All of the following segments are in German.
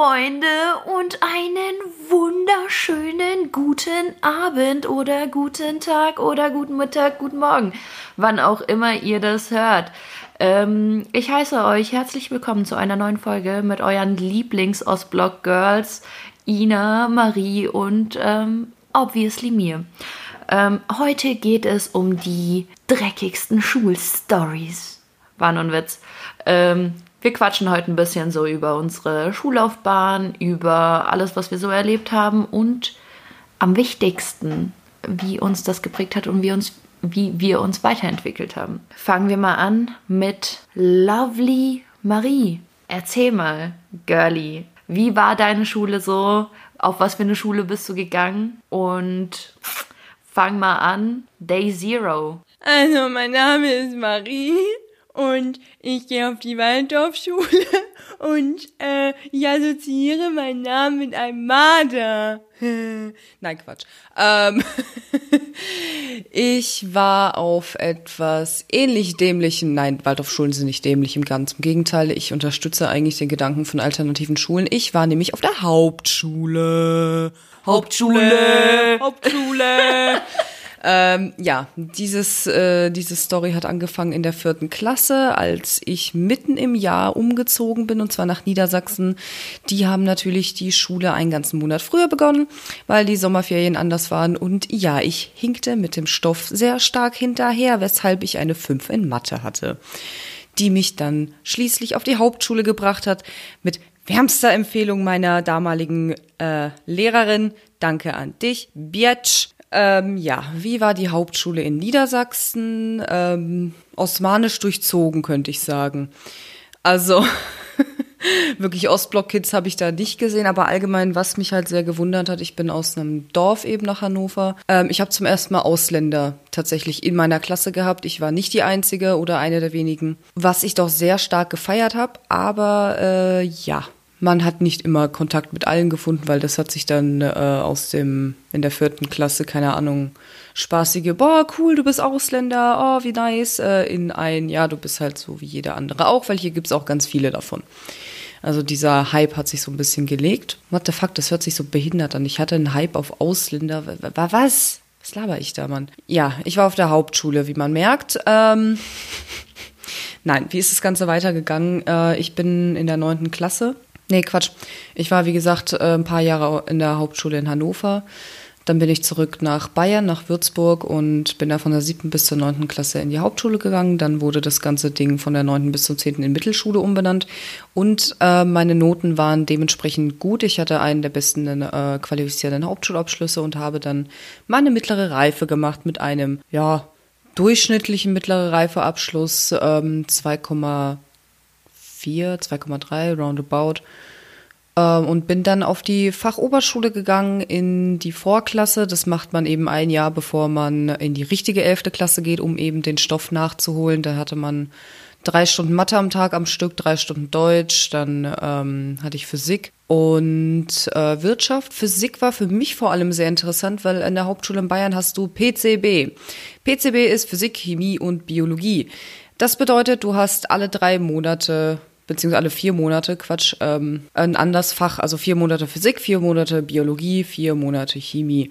Freunde, und einen wunderschönen guten Abend oder guten Tag oder guten Mittag, guten Morgen, wann auch immer ihr das hört. Ähm, ich heiße euch herzlich willkommen zu einer neuen Folge mit euren Lieblings-Ostblock Girls, Ina, Marie und ähm, obviously mir. Ähm, heute geht es um die dreckigsten Schulstories. War nun Witz. Ähm, wir quatschen heute ein bisschen so über unsere Schullaufbahn, über alles, was wir so erlebt haben und am wichtigsten, wie uns das geprägt hat und wie, uns, wie wir uns weiterentwickelt haben. Fangen wir mal an mit Lovely Marie. Erzähl mal, Girlie, wie war deine Schule so? Auf was für eine Schule bist du gegangen? Und fang mal an, Day Zero. Also, mein Name ist Marie und ich gehe auf die Waldorfschule und äh, ich assoziiere meinen Namen mit einem Marder. Nein, Quatsch. Ähm, ich war auf etwas ähnlich dämlichen, nein, Waldorfschulen sind nicht dämlich, im Ganzen. Im Gegenteil, ich unterstütze eigentlich den Gedanken von alternativen Schulen. Ich war nämlich auf der Hauptschule. Hauptschule. Hauptschule. Ähm, ja, dieses, äh, diese Story hat angefangen in der vierten Klasse, als ich mitten im Jahr umgezogen bin, und zwar nach Niedersachsen. Die haben natürlich die Schule einen ganzen Monat früher begonnen, weil die Sommerferien anders waren. Und ja, ich hinkte mit dem Stoff sehr stark hinterher, weshalb ich eine 5 in Mathe hatte die mich dann schließlich auf die Hauptschule gebracht hat, mit wärmster Empfehlung meiner damaligen äh, Lehrerin. Danke an dich, Biatsch. Ähm, ja, wie war die Hauptschule in Niedersachsen? Ähm, osmanisch durchzogen, könnte ich sagen. Also wirklich Ostblock-Kids habe ich da nicht gesehen, aber allgemein, was mich halt sehr gewundert hat, ich bin aus einem Dorf eben nach Hannover. Ähm, ich habe zum ersten Mal Ausländer tatsächlich in meiner Klasse gehabt. Ich war nicht die einzige oder eine der wenigen, was ich doch sehr stark gefeiert habe. Aber äh, ja, man hat nicht immer Kontakt mit allen gefunden, weil das hat sich dann äh, aus dem, in der vierten Klasse, keine Ahnung, spaßige, boah, cool, du bist Ausländer, oh, wie nice, äh, in ein, ja, du bist halt so wie jeder andere auch, weil hier gibt's auch ganz viele davon. Also dieser Hype hat sich so ein bisschen gelegt. What the fuck, das hört sich so behindert an. Ich hatte einen Hype auf Ausländer. Was? Was laber ich da, Mann? Ja, ich war auf der Hauptschule, wie man merkt. Ähm Nein, wie ist das Ganze weitergegangen? Äh, ich bin in der neunten Klasse Nee, Quatsch. Ich war, wie gesagt, äh, ein paar Jahre in der Hauptschule in Hannover. Dann bin ich zurück nach Bayern, nach Würzburg und bin da von der siebten bis zur neunten Klasse in die Hauptschule gegangen. Dann wurde das ganze Ding von der neunten bis zur zehnten in Mittelschule umbenannt. Und äh, meine Noten waren dementsprechend gut. Ich hatte einen der besten äh, qualifizierten Hauptschulabschlüsse und habe dann meine mittlere Reife gemacht mit einem, ja, durchschnittlichen mittlere Reifeabschluss, ähm, 2,4, 2,3 roundabout. Ähm, und bin dann auf die Fachoberschule gegangen in die Vorklasse. Das macht man eben ein Jahr, bevor man in die richtige elfte Klasse geht, um eben den Stoff nachzuholen. Da hatte man drei Stunden Mathe am Tag am Stück, drei Stunden Deutsch, dann ähm, hatte ich Physik und äh, Wirtschaft. Physik war für mich vor allem sehr interessant, weil in der Hauptschule in Bayern hast du PCB. PCB ist Physik, Chemie und Biologie. Das bedeutet, du hast alle drei Monate beziehungsweise alle vier Monate, Quatsch, ähm, ein anderes Fach, also vier Monate Physik, vier Monate Biologie, vier Monate Chemie.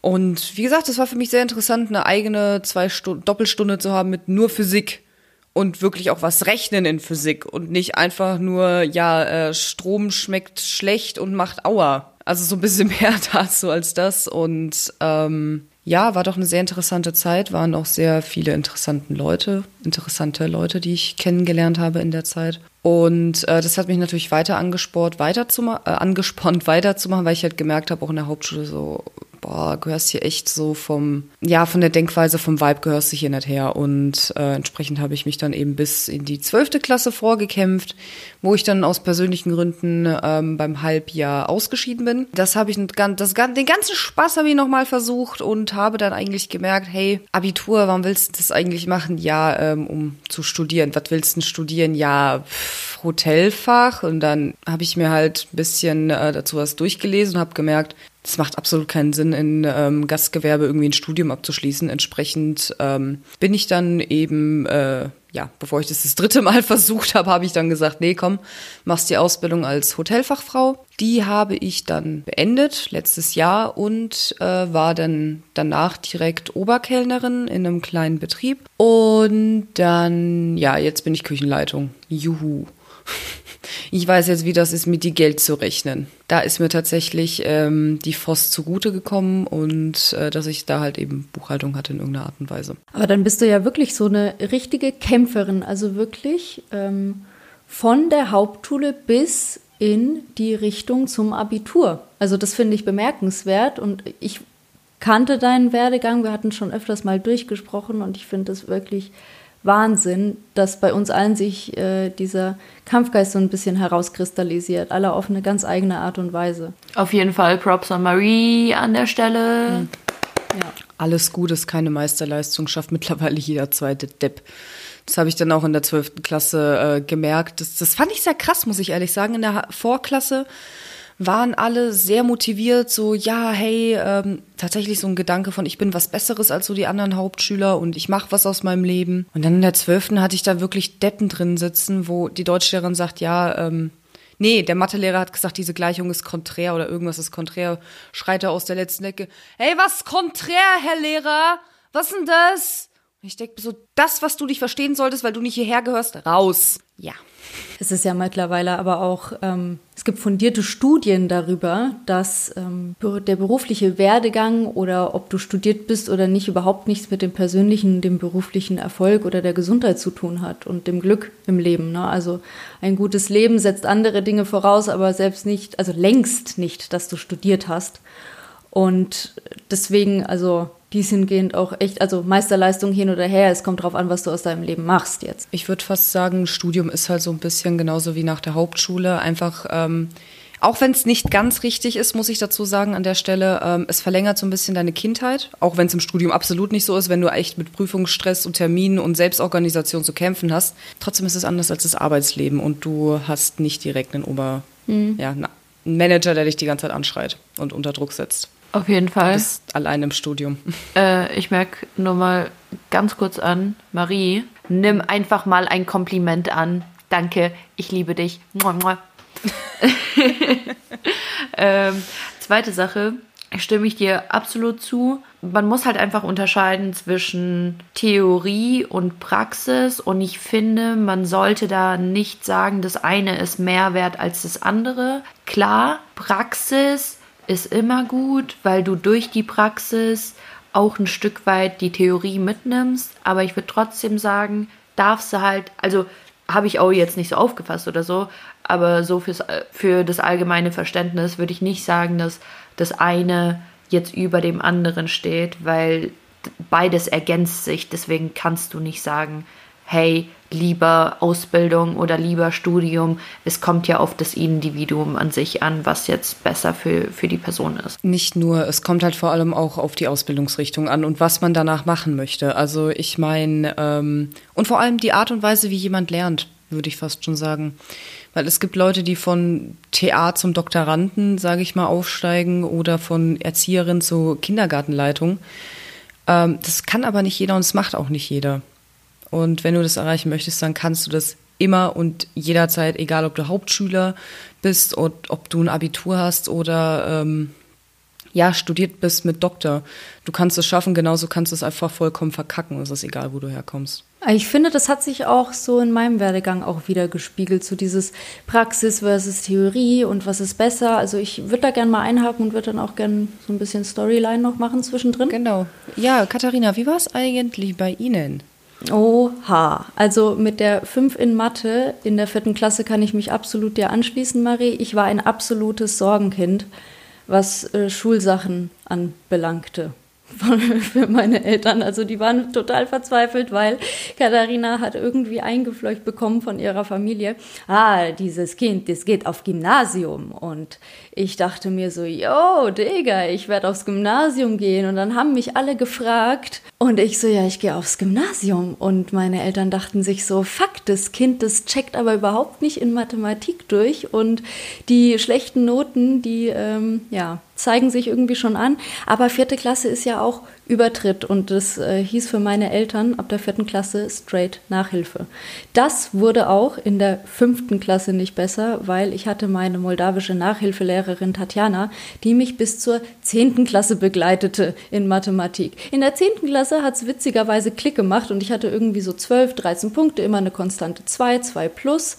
Und wie gesagt, das war für mich sehr interessant, eine eigene zwei Stunden Doppelstunde zu haben mit nur Physik und wirklich auch was rechnen in Physik und nicht einfach nur, ja, äh, Strom schmeckt schlecht und macht Aua. Also so ein bisschen mehr dazu als das. Und ähm, ja, war doch eine sehr interessante Zeit, waren auch sehr viele interessante Leute, interessante Leute, die ich kennengelernt habe in der Zeit. Und äh, das hat mich natürlich weiter angespornt, weiterzumachen, äh, angespornt weiterzumachen, weil ich halt gemerkt habe, auch in der Hauptschule so, boah, gehörst hier echt so vom, ja, von der Denkweise, vom Vibe gehörst du hier nicht her. Und äh, entsprechend habe ich mich dann eben bis in die zwölfte Klasse vorgekämpft, wo ich dann aus persönlichen Gründen ähm, beim Halbjahr ausgeschieden bin. Das habe ich, das, den ganzen Spaß habe ich nochmal versucht und habe dann eigentlich gemerkt, hey, Abitur, warum willst du das eigentlich machen? Ja, ähm, um zu studieren. Was willst du denn studieren? Ja, Hotelfach. Und dann habe ich mir halt ein bisschen äh, dazu was durchgelesen und habe gemerkt, es macht absolut keinen Sinn, in ähm, Gastgewerbe irgendwie ein Studium abzuschließen. Entsprechend ähm, bin ich dann eben äh, ja, bevor ich das das dritte Mal versucht habe, habe ich dann gesagt, nee, komm, machst die Ausbildung als Hotelfachfrau. Die habe ich dann beendet letztes Jahr und äh, war dann danach direkt Oberkellnerin in einem kleinen Betrieb. Und dann, ja, jetzt bin ich Küchenleitung. Juhu. Ich weiß jetzt, wie das ist, mit die Geld zu rechnen. Da ist mir tatsächlich ähm, die FOS zugute gekommen und äh, dass ich da halt eben Buchhaltung hatte in irgendeiner Art und Weise. Aber dann bist du ja wirklich so eine richtige Kämpferin, also wirklich ähm, von der Hauptschule bis in die Richtung zum Abitur. Also das finde ich bemerkenswert und ich kannte deinen Werdegang, wir hatten schon öfters mal durchgesprochen und ich finde das wirklich Wahnsinn, dass bei uns allen sich äh, dieser Kampfgeist so ein bisschen herauskristallisiert, alle auf eine ganz eigene Art und Weise. Auf jeden Fall Props an Marie an der Stelle. Mhm. Ja. Alles gut ist keine Meisterleistung, schafft mittlerweile jeder zweite Depp. Das habe ich dann auch in der 12. Klasse äh, gemerkt. Das, das fand ich sehr krass, muss ich ehrlich sagen. In der Vorklasse waren alle sehr motiviert, so, ja, hey, ähm, tatsächlich so ein Gedanke von, ich bin was Besseres als so die anderen Hauptschüler und ich mache was aus meinem Leben. Und dann in der zwölften hatte ich da wirklich Deppen drin sitzen, wo die Deutschlehrerin sagt, ja, ähm, nee, der Mathelehrer hat gesagt, diese Gleichung ist konträr oder irgendwas ist konträr, schreit er aus der letzten Ecke, hey, was konträr, Herr Lehrer? Was denn das? Ich denke so, das, was du nicht verstehen solltest, weil du nicht hierher gehörst, raus. Ja. Es ist ja mittlerweile aber auch, ähm, es gibt fundierte Studien darüber, dass ähm, der berufliche Werdegang oder ob du studiert bist oder nicht überhaupt nichts mit dem persönlichen, dem beruflichen Erfolg oder der Gesundheit zu tun hat und dem Glück im Leben. Ne? Also ein gutes Leben setzt andere Dinge voraus, aber selbst nicht, also längst nicht, dass du studiert hast. Und deswegen, also dies hingehend auch echt, also Meisterleistung hin oder her, es kommt drauf an, was du aus deinem Leben machst jetzt. Ich würde fast sagen, Studium ist halt so ein bisschen genauso wie nach der Hauptschule. Einfach, ähm, auch wenn es nicht ganz richtig ist, muss ich dazu sagen an der Stelle, ähm, es verlängert so ein bisschen deine Kindheit, auch wenn es im Studium absolut nicht so ist, wenn du echt mit Prüfungsstress und Terminen und Selbstorganisation zu kämpfen hast. Trotzdem ist es anders als das Arbeitsleben und du hast nicht direkt einen Ober, mhm. ja, einen Manager, der dich die ganze Zeit anschreit und unter Druck setzt. Auf jeden Fall. Bist allein im Studium. Äh, ich merke nur mal ganz kurz an, Marie, nimm einfach mal ein Kompliment an. Danke, ich liebe dich. ähm, zweite Sache, stimme ich dir absolut zu. Man muss halt einfach unterscheiden zwischen Theorie und Praxis und ich finde, man sollte da nicht sagen, das eine ist mehr wert als das andere. Klar, Praxis ist immer gut, weil du durch die Praxis auch ein Stück weit die Theorie mitnimmst. Aber ich würde trotzdem sagen, darfst du halt, also habe ich auch jetzt nicht so aufgefasst oder so, aber so fürs, für das allgemeine Verständnis würde ich nicht sagen, dass das eine jetzt über dem anderen steht, weil beides ergänzt sich. Deswegen kannst du nicht sagen, hey, lieber Ausbildung oder lieber Studium. Es kommt ja auf das Individuum an sich an, was jetzt besser für, für die Person ist. Nicht nur, es kommt halt vor allem auch auf die Ausbildungsrichtung an und was man danach machen möchte. Also ich meine, ähm, und vor allem die Art und Weise, wie jemand lernt, würde ich fast schon sagen. Weil es gibt Leute, die von TA zum Doktoranden, sage ich mal, aufsteigen oder von Erzieherin zur Kindergartenleitung. Ähm, das kann aber nicht jeder und es macht auch nicht jeder. Und wenn du das erreichen möchtest, dann kannst du das immer und jederzeit, egal ob du Hauptschüler bist und ob du ein Abitur hast oder ähm, ja, studiert bist mit Doktor. Du kannst es schaffen, genauso kannst du es einfach vollkommen verkacken. Es ist egal, wo du herkommst. Ich finde, das hat sich auch so in meinem Werdegang auch wieder gespiegelt, so dieses Praxis versus Theorie und was ist besser. Also ich würde da gerne mal einhaken und würde dann auch gerne so ein bisschen Storyline noch machen zwischendrin. Genau. Ja, Katharina, wie war es eigentlich bei Ihnen? Oha, also mit der 5 in Mathe in der vierten Klasse kann ich mich absolut dir anschließen, Marie. Ich war ein absolutes Sorgenkind, was äh, Schulsachen anbelangte. für meine Eltern. Also die waren total verzweifelt, weil Katharina hat irgendwie eingefleucht bekommen von ihrer Familie. Ah, dieses Kind, das geht auf Gymnasium. Und ich dachte mir so, yo, Digga, ich werde aufs Gymnasium gehen. Und dann haben mich alle gefragt. Und ich so, ja, ich gehe aufs Gymnasium. Und meine Eltern dachten sich so, fuck, das Kind, das checkt aber überhaupt nicht in Mathematik durch. Und die schlechten Noten, die, ähm, ja, zeigen sich irgendwie schon an. Aber vierte Klasse ist ja auch Übertritt und das äh, hieß für meine Eltern ab der vierten Klasse straight Nachhilfe. Das wurde auch in der fünften Klasse nicht besser, weil ich hatte meine moldawische Nachhilfelehrerin Tatjana, die mich bis zur zehnten Klasse begleitete in Mathematik. In der zehnten Klasse hat es witzigerweise Klick gemacht und ich hatte irgendwie so 12, 13 Punkte, immer eine konstante 2, 2 plus.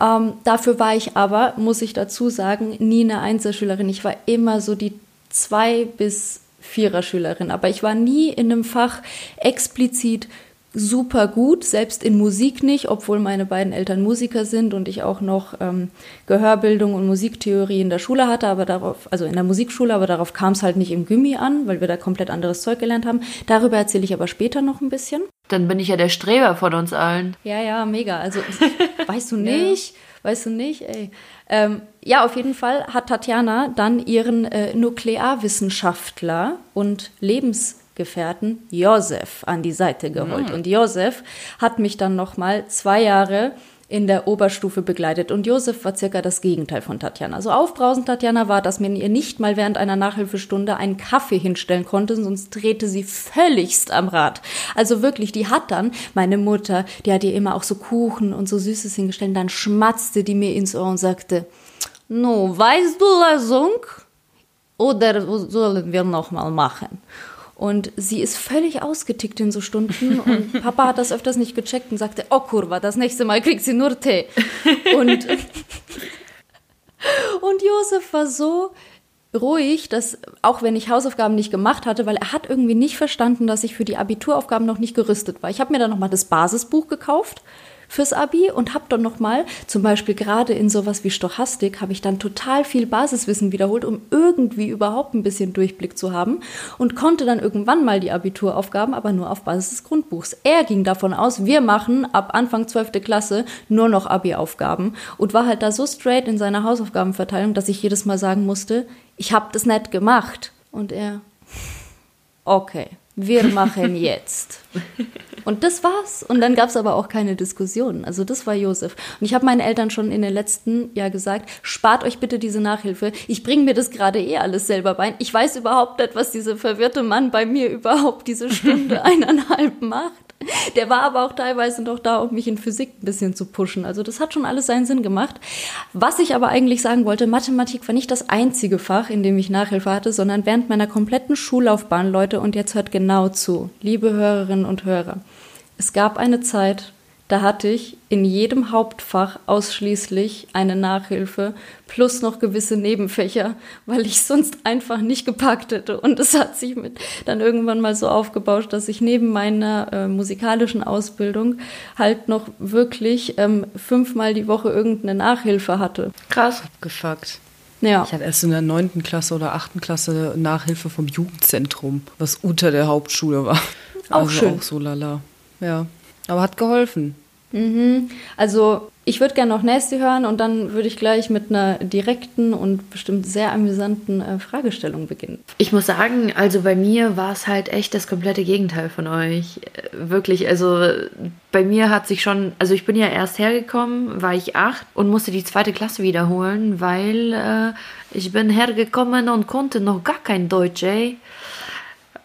Ähm, dafür war ich aber, muss ich dazu sagen, nie eine Einzelschülerin. Ich war immer so die zwei bis Vierer-Schülerin, aber ich war nie in einem Fach explizit super gut, selbst in Musik nicht, obwohl meine beiden Eltern Musiker sind und ich auch noch ähm, Gehörbildung und Musiktheorie in der Schule hatte, aber darauf, also in der Musikschule, aber darauf kam es halt nicht im Gimmi an, weil wir da komplett anderes Zeug gelernt haben. Darüber erzähle ich aber später noch ein bisschen. Dann bin ich ja der Streber von uns allen. Ja, ja, mega. Also weißt du nicht, weißt du nicht, ey. Ähm, ja, auf jeden Fall hat Tatjana dann ihren äh, Nuklearwissenschaftler und Lebensgefährten Josef an die Seite geholt. Mhm. Und Josef hat mich dann noch mal zwei Jahre in der Oberstufe begleitet. Und Josef war circa das Gegenteil von Tatjana. So aufbrausend Tatjana war, dass man ihr nicht mal während einer Nachhilfestunde einen Kaffee hinstellen konnte, sonst drehte sie völligst am Rad. Also wirklich, die hat dann, meine Mutter, die hat ihr immer auch so Kuchen und so Süßes hingestellt, dann schmatzte die mir ins Ohr und sagte, no, weißt du Lösung? Oder sollen wir nochmal machen? Und sie ist völlig ausgetickt in so Stunden. Und Papa hat das öfters nicht gecheckt und sagte, oh Kurva, das nächste Mal kriegt sie nur Tee. Und, und Josef war so ruhig, dass auch wenn ich Hausaufgaben nicht gemacht hatte, weil er hat irgendwie nicht verstanden, dass ich für die Abituraufgaben noch nicht gerüstet war. Ich habe mir dann nochmal das Basisbuch gekauft fürs Abi und habe dann nochmal, zum Beispiel gerade in sowas wie Stochastik, habe ich dann total viel Basiswissen wiederholt, um irgendwie überhaupt ein bisschen Durchblick zu haben und konnte dann irgendwann mal die Abituraufgaben, aber nur auf Basis des Grundbuchs. Er ging davon aus, wir machen ab Anfang 12. Klasse nur noch Abi-Aufgaben und war halt da so straight in seiner Hausaufgabenverteilung, dass ich jedes Mal sagen musste, ich habe das nicht gemacht. Und er, okay wir machen jetzt. Und das war's. Und dann gab es aber auch keine Diskussion. Also das war Josef. Und ich habe meinen Eltern schon in den letzten Jahr gesagt, spart euch bitte diese Nachhilfe. Ich bringe mir das gerade eh alles selber bei. Ich weiß überhaupt nicht, was dieser verwirrte Mann bei mir überhaupt diese Stunde eineinhalb macht. Der war aber auch teilweise noch da, um mich in Physik ein bisschen zu pushen. Also das hat schon alles seinen Sinn gemacht. Was ich aber eigentlich sagen wollte, Mathematik war nicht das einzige Fach, in dem ich Nachhilfe hatte, sondern während meiner kompletten Schullaufbahn, Leute, und jetzt hört genau zu, liebe Hörerinnen und Hörer. Es gab eine Zeit, da hatte ich in jedem Hauptfach ausschließlich eine Nachhilfe plus noch gewisse Nebenfächer, weil ich sonst einfach nicht gepackt hätte. Und es hat sich mit dann irgendwann mal so aufgebauscht, dass ich neben meiner äh, musikalischen Ausbildung halt noch wirklich ähm, fünfmal die Woche irgendeine Nachhilfe hatte. Krass. Abgefuckt. Ja. Ich hatte erst in der neunten Klasse oder achten Klasse Nachhilfe vom Jugendzentrum, was unter der Hauptschule war. Auch also schön. Auch so lala. Ja. Aber hat geholfen. Mhm. Also ich würde gerne noch Nasty hören und dann würde ich gleich mit einer direkten und bestimmt sehr amüsanten äh, Fragestellung beginnen. Ich muss sagen, also bei mir war es halt echt das komplette Gegenteil von euch. Äh, wirklich, also bei mir hat sich schon, also ich bin ja erst hergekommen, war ich acht und musste die zweite Klasse wiederholen, weil äh, ich bin hergekommen und konnte noch gar kein Deutsch, ey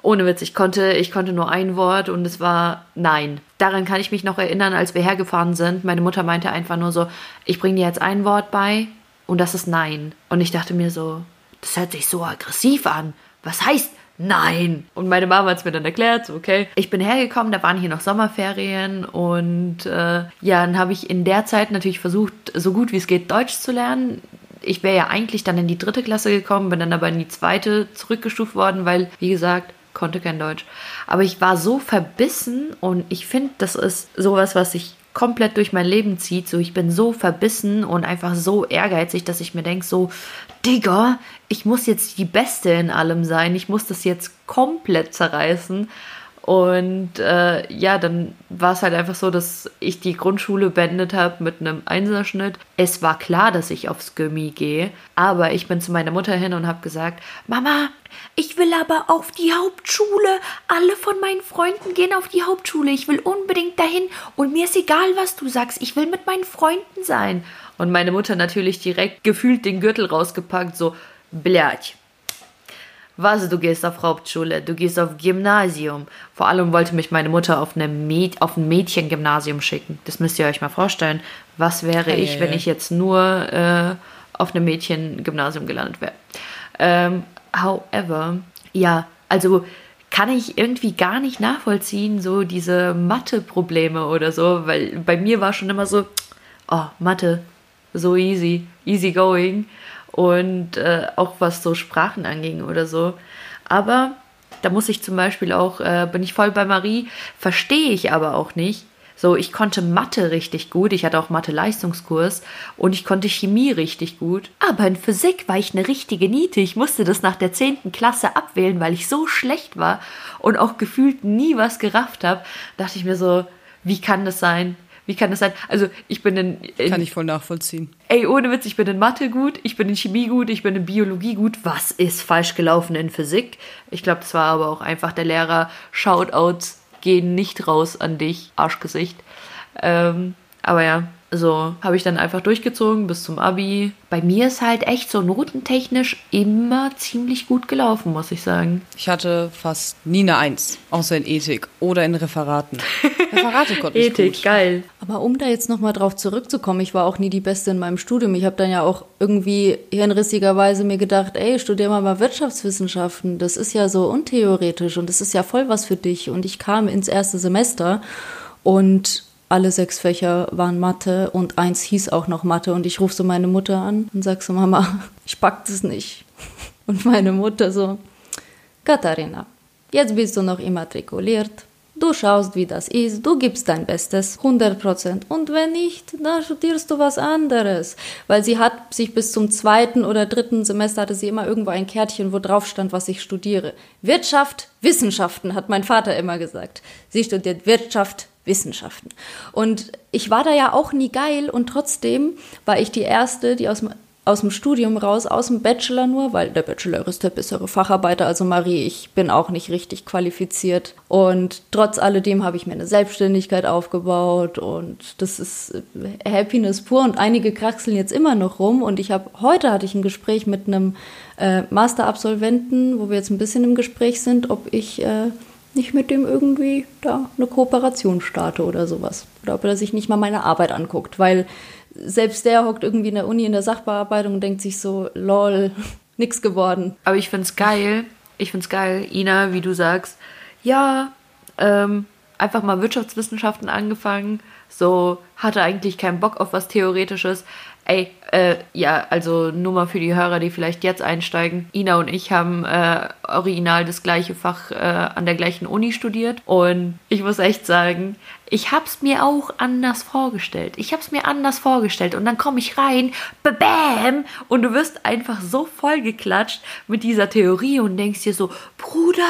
ohne Witz, ich konnte, ich konnte nur ein Wort und es war Nein. Daran kann ich mich noch erinnern, als wir hergefahren sind. Meine Mutter meinte einfach nur so, ich bringe dir jetzt ein Wort bei und das ist Nein. Und ich dachte mir so, das hört sich so aggressiv an. Was heißt Nein? Und meine Mama hat es mir dann erklärt, so okay. Ich bin hergekommen, da waren hier noch Sommerferien und äh, ja, dann habe ich in der Zeit natürlich versucht, so gut wie es geht Deutsch zu lernen ich wäre ja eigentlich dann in die dritte Klasse gekommen, bin dann aber in die zweite zurückgestuft worden, weil, wie gesagt, konnte kein Deutsch. Aber ich war so verbissen und ich finde, das ist sowas, was sich komplett durch mein Leben zieht. So, ich bin so verbissen und einfach so ehrgeizig, dass ich mir denke, so, Digga, ich muss jetzt die Beste in allem sein. Ich muss das jetzt komplett zerreißen. Und äh, ja, dann war es halt einfach so, dass ich die Grundschule beendet habe mit einem Einserschnitt. Es war klar, dass ich aufs Gummi gehe, aber ich bin zu meiner Mutter hin und habe gesagt, Mama, ich will aber auf die Hauptschule. Alle von meinen Freunden gehen auf die Hauptschule. Ich will unbedingt dahin und mir ist egal, was du sagst. Ich will mit meinen Freunden sein. Und meine Mutter natürlich direkt gefühlt den Gürtel rausgepackt, so, Blärch, was, du gehst auf Hauptschule, du gehst auf Gymnasium. Vor allem wollte mich meine Mutter auf, eine Mäd auf ein Mädchengymnasium schicken. Das müsst ihr euch mal vorstellen. Was wäre Hey. ich, wenn ich jetzt nur äh, auf einem Mädchengymnasium gelandet wäre? Ähm, however, ja, also kann ich irgendwie gar nicht nachvollziehen, so diese Mathe-Probleme oder so, weil bei mir war schon immer so, oh, Mathe, so easy, easy going und äh, auch was so Sprachen anging oder so. Aber da muss ich zum Beispiel auch, äh, bin ich voll bei Marie, verstehe ich aber auch nicht. So, ich konnte Mathe richtig gut, ich hatte auch Mathe-Leistungskurs und ich konnte Chemie richtig gut. Aber in Physik war ich eine richtige Niete. Ich musste das nach der 10. Klasse abwählen, weil ich so schlecht war und auch gefühlt nie was gerafft habe. Dachte ich mir so, wie kann das sein? Wie kann das sein? Also, ich bin in, in Kann ich voll nachvollziehen. Ey, ohne Witz, ich bin in Mathe gut, ich bin in Chemie gut, ich bin in Biologie gut. Was ist falsch gelaufen in Physik? Ich glaube, das war aber auch einfach der Lehrer. Shoutouts gehen nicht raus an dich, Arschgesicht. Ähm, aber ja, so habe ich dann einfach durchgezogen bis zum Abi. Bei mir ist halt echt so notentechnisch immer ziemlich gut gelaufen, muss ich sagen. Ich hatte fast nie eine Eins, außer in Ethik oder in Referaten. Referate konnte ich Ethik, gut. geil. Aber um da jetzt nochmal drauf zurückzukommen, ich war auch nie die Beste in meinem Studium. Ich habe dann ja auch irgendwie hirnrissigerweise mir gedacht, ey, studier mal mal Wirtschaftswissenschaften. Das ist ja so untheoretisch und das ist ja voll was für dich. Und ich kam ins erste Semester und alle sechs Fächer waren Mathe und eins hieß auch noch Mathe. Und ich rufe so meine Mutter an und sag so, Mama, ich pack das nicht. Und meine Mutter so, Katharina, jetzt bist du noch immatrikuliert. Du schaust, wie das ist, du gibst dein Bestes, 100 Prozent. Und wenn nicht, dann studierst du was anderes. Weil sie hat sich bis zum zweiten oder dritten Semester hatte sie immer irgendwo ein Kärtchen, wo drauf stand, was ich studiere. Wirtschaft, Wissenschaften, hat mein Vater immer gesagt. Sie studiert Wirtschaft, Wissenschaften. Und ich war da ja auch nie geil und trotzdem war ich die Erste, die aus dem aus dem Studium raus, aus dem Bachelor nur, weil der Bachelor ist der bessere Facharbeiter. Also Marie, ich bin auch nicht richtig qualifiziert. Und trotz alledem habe ich mir eine Selbstständigkeit aufgebaut und das ist Happiness pur. Und einige kraxeln jetzt immer noch rum. Und ich habe heute hatte ich ein Gespräch mit einem äh, Masterabsolventen, wo wir jetzt ein bisschen im Gespräch sind, ob ich äh, nicht mit dem irgendwie da eine Kooperation starte oder sowas. Oder ob er sich nicht mal meine Arbeit anguckt, weil selbst der hockt irgendwie in der Uni in der Sachbearbeitung und denkt sich so, lol, nix geworden. Aber ich find's geil, ich find's geil, Ina, wie du sagst, ja, ähm, einfach mal Wirtschaftswissenschaften angefangen, so hatte eigentlich keinen Bock auf was Theoretisches. Ey, äh, ja, also nur mal für die Hörer, die vielleicht jetzt einsteigen. Ina und ich haben äh, original das gleiche Fach äh, an der gleichen Uni studiert und ich muss echt sagen, ich hab's mir auch anders vorgestellt. Ich hab's mir anders vorgestellt und dann komme ich rein, bam, und du wirst einfach so vollgeklatscht mit dieser Theorie und denkst dir so, Bruder,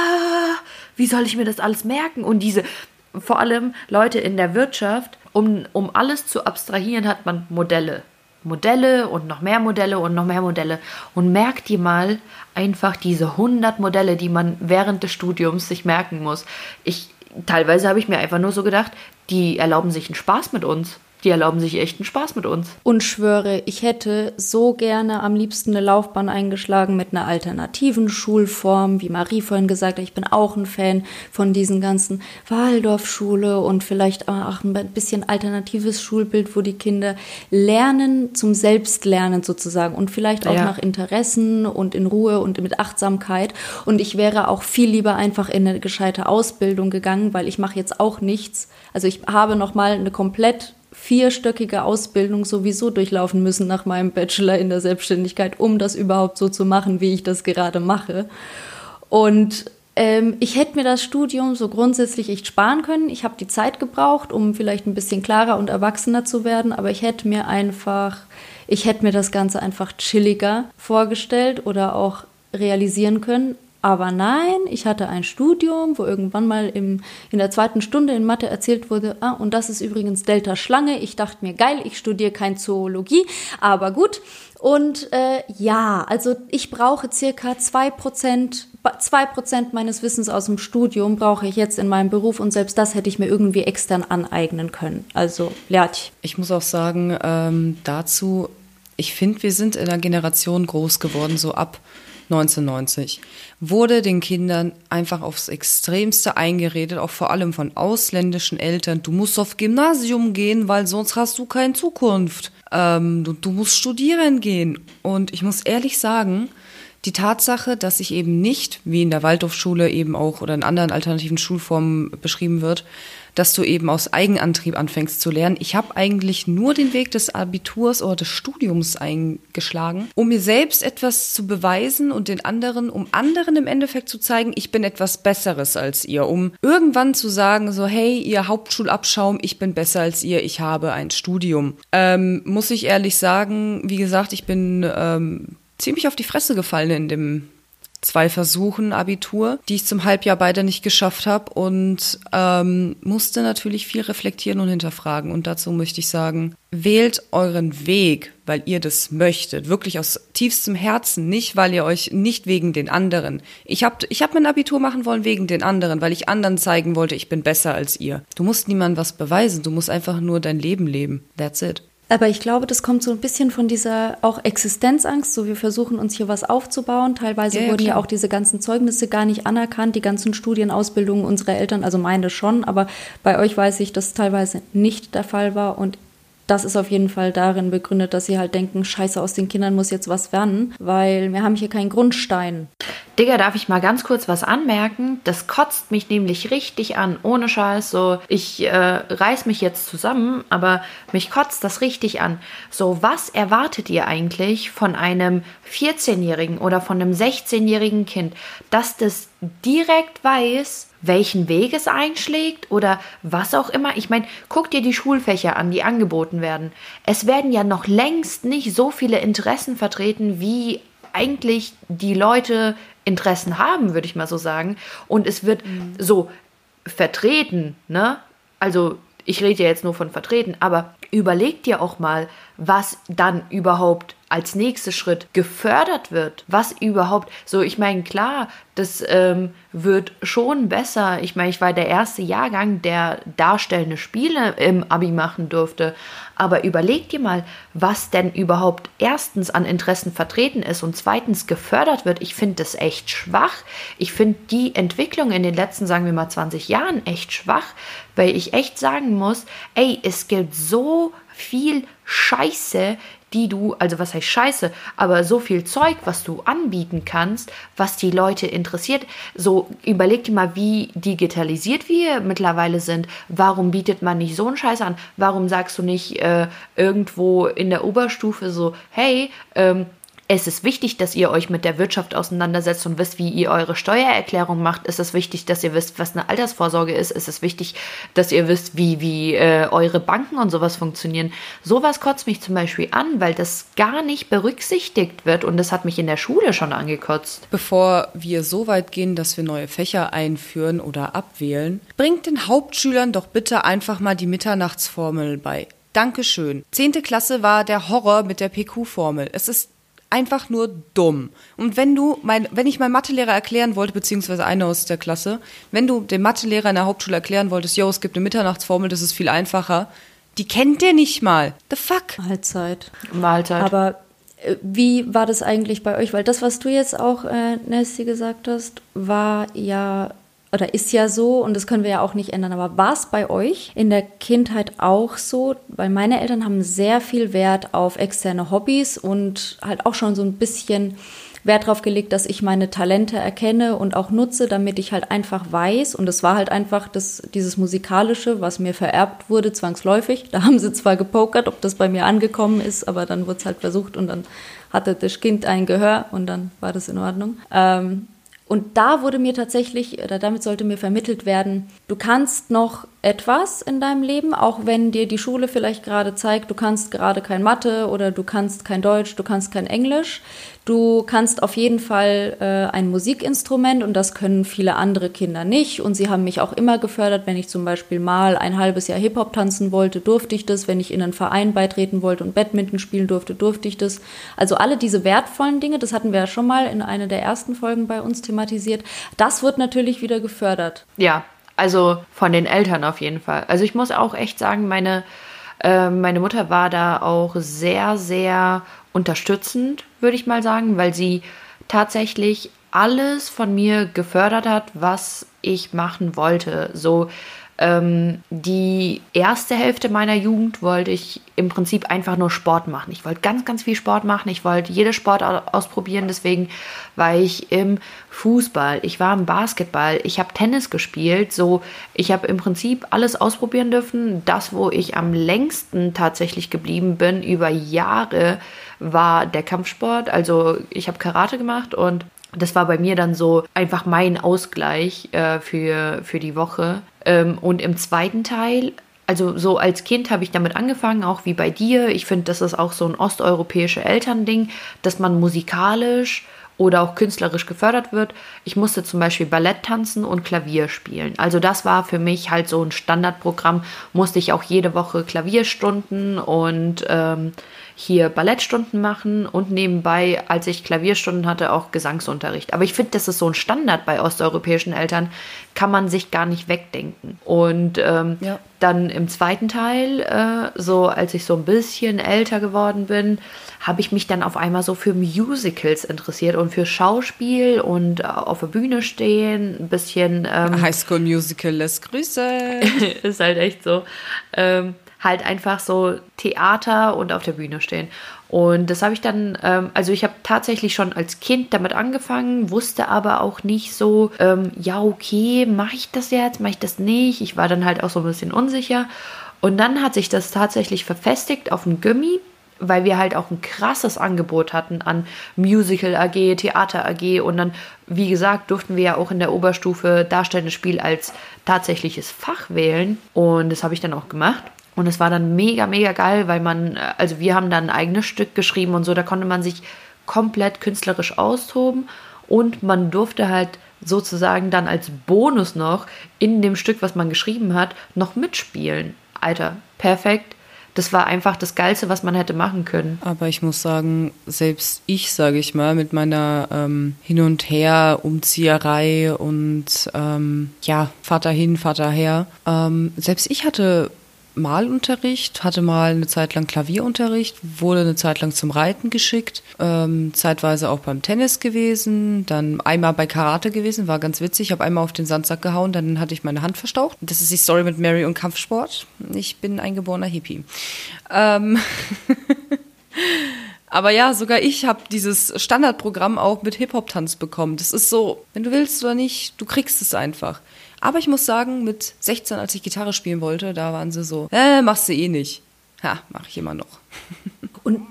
wie soll ich mir das alles merken? Und diese, vor allem Leute in der Wirtschaft, um, um alles zu abstrahieren, hat man Modelle. Modelle und noch mehr Modelle und noch mehr Modelle. Und merkt ihr mal einfach diese 100 Modelle, die man während des Studiums sich merken muss. Ich, teilweise habe ich mir einfach nur so gedacht, die erlauben sich einen Spaß mit uns. Die erlauben sich echt einen Spaß mit uns. Und schwöre, ich hätte so gerne am liebsten eine Laufbahn eingeschlagen mit einer alternativen Schulform, wie Marie vorhin gesagt hat. Ich bin auch ein Fan von diesen ganzen Waldorfschule und vielleicht auch ein bisschen alternatives Schulbild, wo die Kinder lernen zum Selbstlernen sozusagen und vielleicht auch Ja. nach Interessen und in Ruhe und mit Achtsamkeit. Und ich wäre auch viel lieber einfach in eine gescheite Ausbildung gegangen, weil ich mache jetzt auch nichts. Also ich habe noch mal eine komplett vierstöckige Ausbildung sowieso durchlaufen müssen nach meinem Bachelor in der Selbstständigkeit, um das überhaupt so zu machen, wie ich das gerade mache. Und ähm, ich hätte mir das Studium so grundsätzlich echt sparen können. Ich habe die Zeit gebraucht, um vielleicht ein bisschen klarer und erwachsener zu werden, aber ich hätte mir einfach, ich hätte mir das Ganze einfach chilliger vorgestellt oder auch realisieren können. Aber nein, ich hatte ein Studium, wo irgendwann mal im, in der zweiten Stunde in Mathe erzählt wurde, ah, und das ist übrigens Delta Schlange. Ich dachte mir, geil, ich studiere kein Zoologie, aber gut. Und äh, ja, also ich brauche circa 2%, 2% meines Wissens aus dem Studium brauche ich jetzt in meinem Beruf und selbst das hätte ich mir irgendwie extern aneignen können. Also, Lerch. Ich muss auch sagen, ähm, dazu, ich finde, wir sind in einer Generation groß geworden, so ab 1990 wurde den Kindern einfach aufs Extremste eingeredet, auch vor allem von ausländischen Eltern. Du musst auf Gymnasium gehen, weil sonst hast du keine Zukunft. Ähm, du, du musst studieren gehen. Und ich muss ehrlich sagen, die Tatsache, dass ich eben nicht, wie in der Waldorfschule eben auch oder in anderen alternativen Schulformen beschrieben wird, dass du eben aus Eigenantrieb anfängst zu lernen. Ich habe eigentlich nur den Weg des Abiturs oder des Studiums eingeschlagen, um mir selbst etwas zu beweisen und den anderen, um anderen im Endeffekt zu zeigen, ich bin etwas Besseres als ihr, um irgendwann zu sagen, so, hey, ihr Hauptschulabschaum, ich bin besser als ihr, ich habe ein Studium. Ähm, muss ich ehrlich sagen, wie gesagt, ich bin ähm, ziemlich auf die Fresse gefallen in dem zwei Versuchen Abitur, die ich zum Halbjahr beide nicht geschafft habe und ähm, musste natürlich viel reflektieren und hinterfragen. Und dazu möchte ich sagen, wählt euren Weg, weil ihr das möchtet, wirklich aus tiefstem Herzen, nicht weil ihr euch nicht wegen den anderen. Ich habe ich hab mein Abitur machen wollen wegen den anderen, weil ich anderen zeigen wollte, ich bin besser als ihr. Du musst niemandem was beweisen, du musst einfach nur dein Leben leben. That's it. Aber ich glaube, das kommt so ein bisschen von dieser auch Existenzangst. So, wir versuchen uns hier was aufzubauen. Teilweise ja, wurden klar. ja auch diese ganzen Zeugnisse gar nicht anerkannt, die ganzen Studienausbildungen unserer Eltern, also meine schon. Aber bei euch weiß ich, dass teilweise nicht der Fall war. Und das ist auf jeden Fall darin begründet, dass sie halt denken, scheiße, aus den Kindern muss jetzt was werden, weil wir haben hier keinen Grundstein. Digga, darf ich mal ganz kurz was anmerken? Das kotzt mich nämlich richtig an, ohne Scheiß. So, ich äh, reiß mich jetzt zusammen, aber mich kotzt das richtig an. So, was erwartet ihr eigentlich von einem 14-Jährigen oder von einem 16-jährigen Kind, dass das direkt weiß, welchen Weg es einschlägt oder was auch immer. Ich meine, guck dir die Schulfächer an, die angeboten werden. Es werden ja noch längst nicht so viele Interessen vertreten, wie eigentlich die Leute Interessen haben, würde ich mal so sagen. Und es wird mhm. so vertreten, ne? Also ich rede ja jetzt nur von vertreten, aber überleg dir auch mal, was dann überhaupt als nächster Schritt gefördert wird, was überhaupt so, ich meine, klar, das ähm, wird schon besser. Ich meine, ich war der erste Jahrgang, der darstellende Spiele im Abi machen durfte. Aber überleg dir mal, was denn überhaupt erstens an Interessen vertreten ist und zweitens gefördert wird. Ich finde das echt schwach. Ich finde die Entwicklung in den letzten, sagen wir mal, 20 Jahren echt schwach, weil ich echt sagen muss, ey, es gibt so viel Scheiße, die du, also was heißt Scheiße, aber so viel Zeug, was du anbieten kannst, was die Leute interessiert. So überleg dir mal, wie digitalisiert wir mittlerweile sind. Warum bietet man nicht so einen Scheiß an? Warum sagst du nicht äh, irgendwo in der Oberstufe so, hey, ähm, es ist wichtig, dass ihr euch mit der Wirtschaft auseinandersetzt und wisst, wie ihr eure Steuererklärung macht. Es ist wichtig, dass ihr wisst, was eine Altersvorsorge ist. Es ist wichtig, dass ihr wisst, wie, wie äh, eure Banken und sowas funktionieren. Sowas kotzt mich zum Beispiel an, weil das gar nicht berücksichtigt wird und das hat mich in der Schule schon angekotzt. Bevor wir so weit gehen, dass wir neue Fächer einführen oder abwählen, bringt den Hauptschülern doch bitte einfach mal die Mitternachtsformel bei. Dankeschön. Zehnte Klasse war der Horror mit der PQ-Formel. Es ist einfach nur dumm. Und wenn du, mein, wenn ich meinem Mathelehrer erklären wollte, beziehungsweise einer aus der Klasse, wenn du dem Mathelehrer in der Hauptschule erklären wolltest, yo, es gibt eine Mitternachtsformel, das ist viel einfacher, die kennt der nicht mal. The fuck? Mahlzeit. Mahlzeit. Aber äh, wie war das eigentlich bei euch? Weil das, was du jetzt auch, äh, Nessie, gesagt hast, war ja oder ist ja so und das können wir ja auch nicht ändern. Aber war es bei euch in der Kindheit auch so? Weil meine Eltern haben sehr viel Wert auf externe Hobbys und halt auch schon so ein bisschen Wert darauf gelegt, dass ich meine Talente erkenne und auch nutze, damit ich halt einfach weiß. Und es war halt einfach das, dieses Musikalische, was mir vererbt wurde, zwangsläufig. Da haben sie zwar gepokert, ob das bei mir angekommen ist, aber dann wurde es halt versucht und dann hatte das Kind ein Gehör und dann war das in Ordnung. Ähm, und da wurde mir tatsächlich, oder damit sollte mir vermittelt werden, du kannst noch etwas in deinem Leben, auch wenn dir die Schule vielleicht gerade zeigt, du kannst gerade kein Mathe oder du kannst kein Deutsch, du kannst kein Englisch. Du kannst auf jeden Fall äh, ein Musikinstrument und das können viele andere Kinder nicht. Und sie haben mich auch immer gefördert, wenn ich zum Beispiel mal ein halbes Jahr Hip-Hop tanzen wollte, durfte ich das. Wenn ich in einen Verein beitreten wollte und Badminton spielen durfte, durfte ich das. Also alle diese wertvollen Dinge, das hatten wir ja schon mal in einer der ersten Folgen bei uns thematisiert, das wird natürlich wieder gefördert. Ja, also von den Eltern auf jeden Fall. Also ich muss auch echt sagen, meine, äh, meine Mutter war da auch sehr, sehr unterstützend, würde ich mal sagen, weil sie tatsächlich alles von mir gefördert hat, was ich machen wollte. So ähm, die erste Hälfte meiner Jugend wollte ich im Prinzip einfach nur Sport machen. Ich wollte ganz, ganz viel Sport machen. Ich wollte jede Sport ausprobieren. Deswegen war ich im Fußball, ich war im Basketball, ich habe Tennis gespielt. So, ich habe im Prinzip alles ausprobieren dürfen. Das, wo ich am längsten tatsächlich geblieben bin über Jahre, war der Kampfsport. Also ich habe Karate gemacht und das war bei mir dann so einfach mein Ausgleich äh, für, für die Woche. Ähm, und im zweiten Teil, also so als Kind habe ich damit angefangen, auch wie bei dir. Ich finde, das ist auch so ein osteuropäisches Elternding, dass man musikalisch oder auch künstlerisch gefördert wird. Ich musste zum Beispiel Ballett tanzen und Klavier spielen. Also das war für mich halt so ein Standardprogramm. Musste ich auch jede Woche Klavierstunden und ähm, hier Ballettstunden machen und nebenbei, als ich Klavierstunden hatte, auch Gesangsunterricht. Aber ich finde, das ist so ein Standard bei osteuropäischen Eltern, kann man sich gar nicht wegdenken. Und ähm, ja. dann im zweiten Teil, äh, so als ich so ein bisschen älter geworden bin, habe ich mich dann auf einmal so für Musicals interessiert und für Schauspiel und äh, auf der Bühne stehen, ein bisschen. Ähm, Highschool Musical lässt Grüße. ist halt echt so. Ähm, halt einfach so Theater und auf der Bühne stehen. Und das habe ich dann, ähm, also ich habe tatsächlich schon als Kind damit angefangen, wusste aber auch nicht so, ähm, ja, okay, mache ich das jetzt, mache ich das nicht. Ich war dann halt auch so ein bisschen unsicher. Und dann hat sich das tatsächlich verfestigt auf dem Gummi, weil wir halt auch ein krasses Angebot hatten an Musical AG, Theater AG und dann, wie gesagt, durften wir ja auch in der Oberstufe darstellendes Spiel als tatsächliches Fach wählen und das habe ich dann auch gemacht. Und es war dann mega, mega geil, weil man, äh, also wir haben dann ein eigenes Stück geschrieben und so, da konnte man sich komplett künstlerisch austoben und man durfte halt sozusagen dann als Bonus noch in dem Stück, was man geschrieben hat, noch mitspielen. Alter, perfekt. Das war einfach das Geilste, was man hätte machen können. Aber ich muss sagen, selbst ich, sage ich mal, mit meiner ähm, Hin und Her Umzieherei und ähm, ja, Vater hin, Vater her, ähm, selbst ich hatte Malunterricht, hatte mal eine Zeit lang Klavierunterricht, wurde eine Zeit lang zum Reiten geschickt, ähm, zeitweise auch beim Tennis gewesen, dann einmal bei Karate gewesen, war ganz witzig. Habe einmal auf den Sandsack gehauen, dann hatte ich meine Hand verstaucht. Das ist die Story mit Mary und Kampfsport. Ich bin ein geborener Hippie. Ähm Aber ja, sogar ich habe dieses Standardprogramm auch mit Hip-Hop-Tanz bekommen. Das ist so, wenn du willst oder nicht, du kriegst es einfach. Aber ich muss sagen, mit 16, als ich Gitarre spielen wollte, da waren sie so, äh, machst du eh nicht. Ja, mach ich immer noch. Und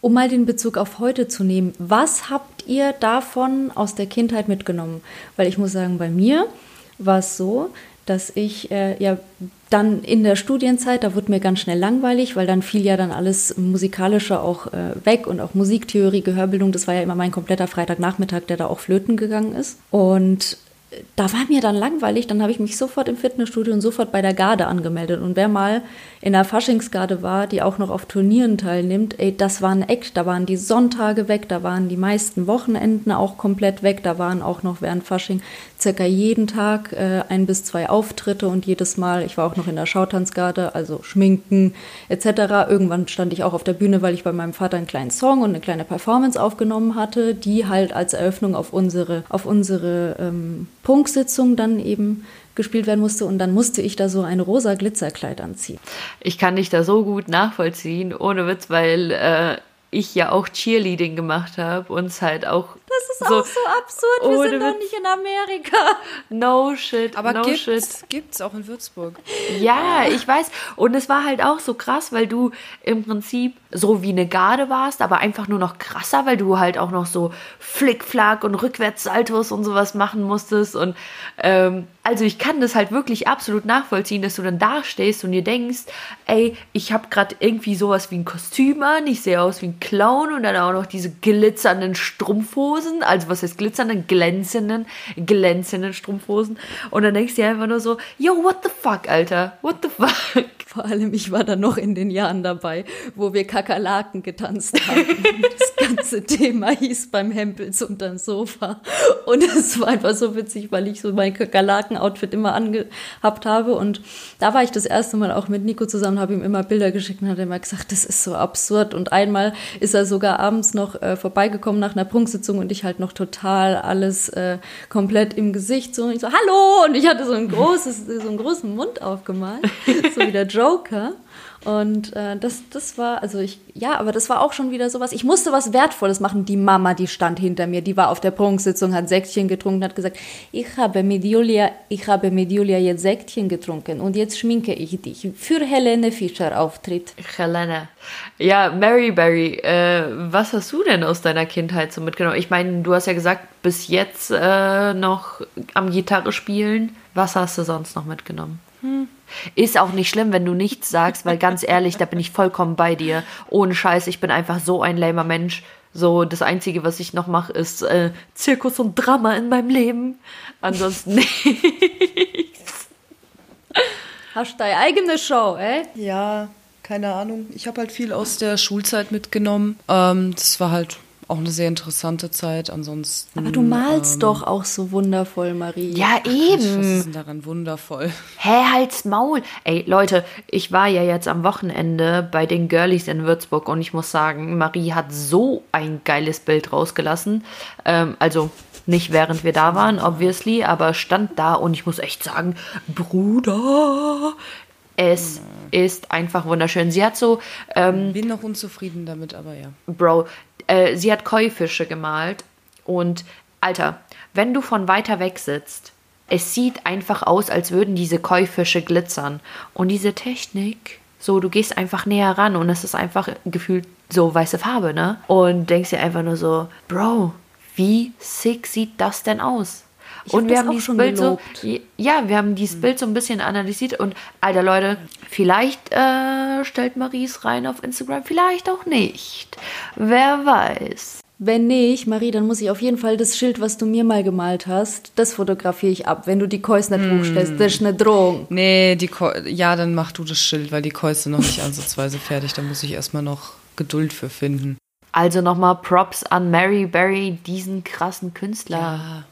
um mal den Bezug auf heute zu nehmen, was habt ihr davon aus der Kindheit mitgenommen? Weil ich muss sagen, bei mir war es so, dass ich äh, ja dann in der Studienzeit, da wurde mir ganz schnell langweilig, weil dann fiel ja dann alles Musikalische auch äh, weg und auch Musiktheorie, Gehörbildung, das war ja immer mein kompletter Freitagnachmittag, der da auch flöten gegangen ist. Und da war mir dann langweilig, dann habe ich mich sofort im Fitnessstudio und sofort bei der Garde angemeldet. Und wer mal in der Faschingsgarde war, die auch noch auf Turnieren teilnimmt, ey, das war ein Eck. Da waren die Sonntage weg, da waren die meisten Wochenenden auch komplett weg, da waren auch noch während Fasching circa jeden Tag äh, ein bis zwei Auftritte und jedes Mal, ich war auch noch in der Schautanzgarde, also Schminken etc. Irgendwann stand ich auch auf der Bühne, weil ich bei meinem Vater einen kleinen Song und eine kleine Performance aufgenommen hatte, die halt als Eröffnung auf unsere, auf unsere ähm, Punksitzung dann eben gespielt werden musste und dann musste ich da so ein rosa Glitzerkleid anziehen. Ich kann dich da so gut nachvollziehen, ohne Witz, weil äh, ich ja auch Cheerleading gemacht habe und es halt auch. Das ist so, auch so absurd. Wir sind doch nicht in Amerika. No shit. Aber no gibt's, shit. gibt's auch in Würzburg. Ja, ich weiß. Und es war halt auch so krass, weil du im Prinzip so wie eine Garde warst, aber einfach nur noch krasser, weil du halt auch noch so Flickflack und Rückwärtssaltos und sowas machen musstest. Und ähm, also ich kann das halt wirklich absolut nachvollziehen, dass du dann da stehst und dir denkst, ey, ich habe gerade irgendwie sowas wie ein Kostüm an, ich sehe aus wie ein Clown und dann auch noch diese glitzernden Strumpfhosen, also was heißt glitzernden, glänzenden, glänzenden Strumpfhosen. Und dann denkst du dir einfach nur so, yo, what the fuck, Alter, what the fuck. Vor allem, ich war da noch in den Jahren dabei, wo wir Kakerlaken getanzt haben. das ganze Thema hieß beim Hempels unterm Sofa. Und es war einfach so witzig, weil ich so mein Kakerlaken Jackenoutfit immer angehabt habe. Und da war ich das erste Mal auch mit Nico zusammen, habe ihm immer Bilder geschickt und hat immer gesagt, das ist so absurd. Und einmal ist er sogar abends noch äh, vorbeigekommen nach einer Prunksitzung und ich halt noch total alles äh, komplett im Gesicht so. Und ich so, hallo! Und ich hatte so ein großes, so einen großen Mund aufgemalt, so wie der Joker. Und äh, das, das war, also ich, ja, aber das war auch schon wieder sowas. Ich musste was Wertvolles machen. Die Mama, die stand hinter mir, die war auf der Prunksitzung, hat Säckchen getrunken, hat gesagt, ich habe mit Julia, ich habe mit Julia jetzt Säckchen getrunken und jetzt schminke ich dich für Helene Fischer Auftritt. Helene. Ja, Mary Berry, äh, was hast du denn aus deiner Kindheit so mitgenommen? Ich meine, du hast ja gesagt, bis jetzt äh, noch am Gitarre spielen. Was hast du sonst noch mitgenommen? Hm. Ist auch nicht schlimm, wenn du nichts sagst, weil ganz ehrlich, da bin ich vollkommen bei dir. Ohne Scheiß, ich bin einfach so ein lamer Mensch. So, das Einzige, was ich noch mache, ist äh, Zirkus und Drama in meinem Leben. Ansonsten nichts. Hast du deine eigene Show, ey? Ja, keine Ahnung. Ich habe halt viel aus der Schulzeit mitgenommen. Ähm, das war halt auch eine sehr interessante Zeit. Ansonsten. Aber du malst ähm, doch auch so wundervoll, Marie. Ja, eben. Was ist denn daran wundervoll? Hä, halt's Maul. Ey, Leute, ich war ja jetzt am Wochenende bei den Girlies in Würzburg und ich muss sagen, Marie hat so ein geiles Bild rausgelassen. Ähm, also nicht während wir da waren, obviously, aber stand da und ich muss echt sagen, Bruder, es ist einfach wunderschön. Sie hat so. Ähm, Bin noch unzufrieden damit, aber ja. Bro, äh, sie hat Käufische gemalt und Alter, wenn du von weiter weg sitzt, es sieht einfach aus, als würden diese Käufische glitzern. Und diese Technik, so, du gehst einfach näher ran und es ist einfach gefühlt so weiße Farbe, ne? Und denkst dir einfach nur so, Bro, wie sick sieht das denn aus? Ich und wir haben dieses Bild gelobt. so, ja, wir haben dieses hm. Bild so ein bisschen analysiert und alter Leute, vielleicht äh, stellt Maries rein auf Instagram, vielleicht auch nicht. Wer weiß. Wenn nicht, Marie, dann muss ich auf jeden Fall das Schild, was du mir mal gemalt hast, das fotografiere ich ab. Wenn du die Käus nicht mm. hochstellst, das ist eine Drohung. Nee, die Ko ja, dann mach du das Schild, weil die Käus sind noch nicht ansatzweise fertig. Da muss ich erstmal noch Geduld für finden. Also nochmal Props an Mary Berry, diesen krassen Künstler. Ja.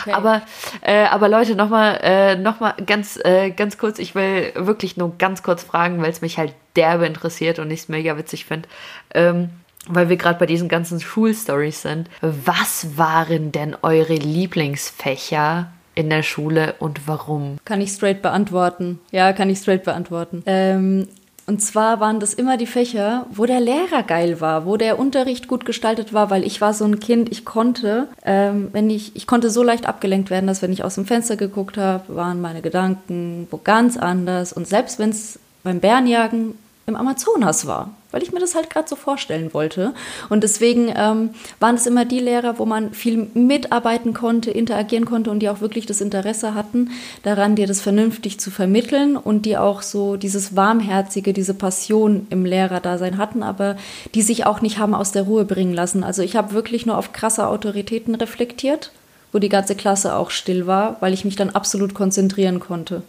Okay. Aber, äh, aber Leute, nochmal äh, noch ganz, äh, ganz kurz, ich will wirklich nur ganz kurz fragen, weil es mich halt derbe interessiert und ich es mega witzig finde. Ähm, weil wir gerade bei diesen ganzen Schulstories sind. Was waren denn eure Lieblingsfächer in der Schule und warum? Kann ich straight beantworten. Ja, kann ich straight beantworten. Ähm, und zwar waren das immer die Fächer, wo der Lehrer geil war, wo der Unterricht gut gestaltet war, weil ich war so ein Kind, ich konnte, ähm, wenn ich, ich konnte so leicht abgelenkt werden, dass wenn ich aus dem Fenster geguckt habe, waren meine Gedanken wo ganz anders. Und selbst wenn es beim Bärenjagen im Amazonas war, weil ich mir das halt gerade so vorstellen wollte. Und deswegen ähm, waren es immer die Lehrer, wo man viel mitarbeiten konnte, interagieren konnte und die auch wirklich das Interesse hatten, daran dir das vernünftig zu vermitteln und die auch so dieses Warmherzige, diese Passion im Lehrerdasein hatten, aber die sich auch nicht haben aus der Ruhe bringen lassen. Also ich habe wirklich nur auf krasse Autoritäten reflektiert wo die ganze Klasse auch still war, weil ich mich dann absolut konzentrieren konnte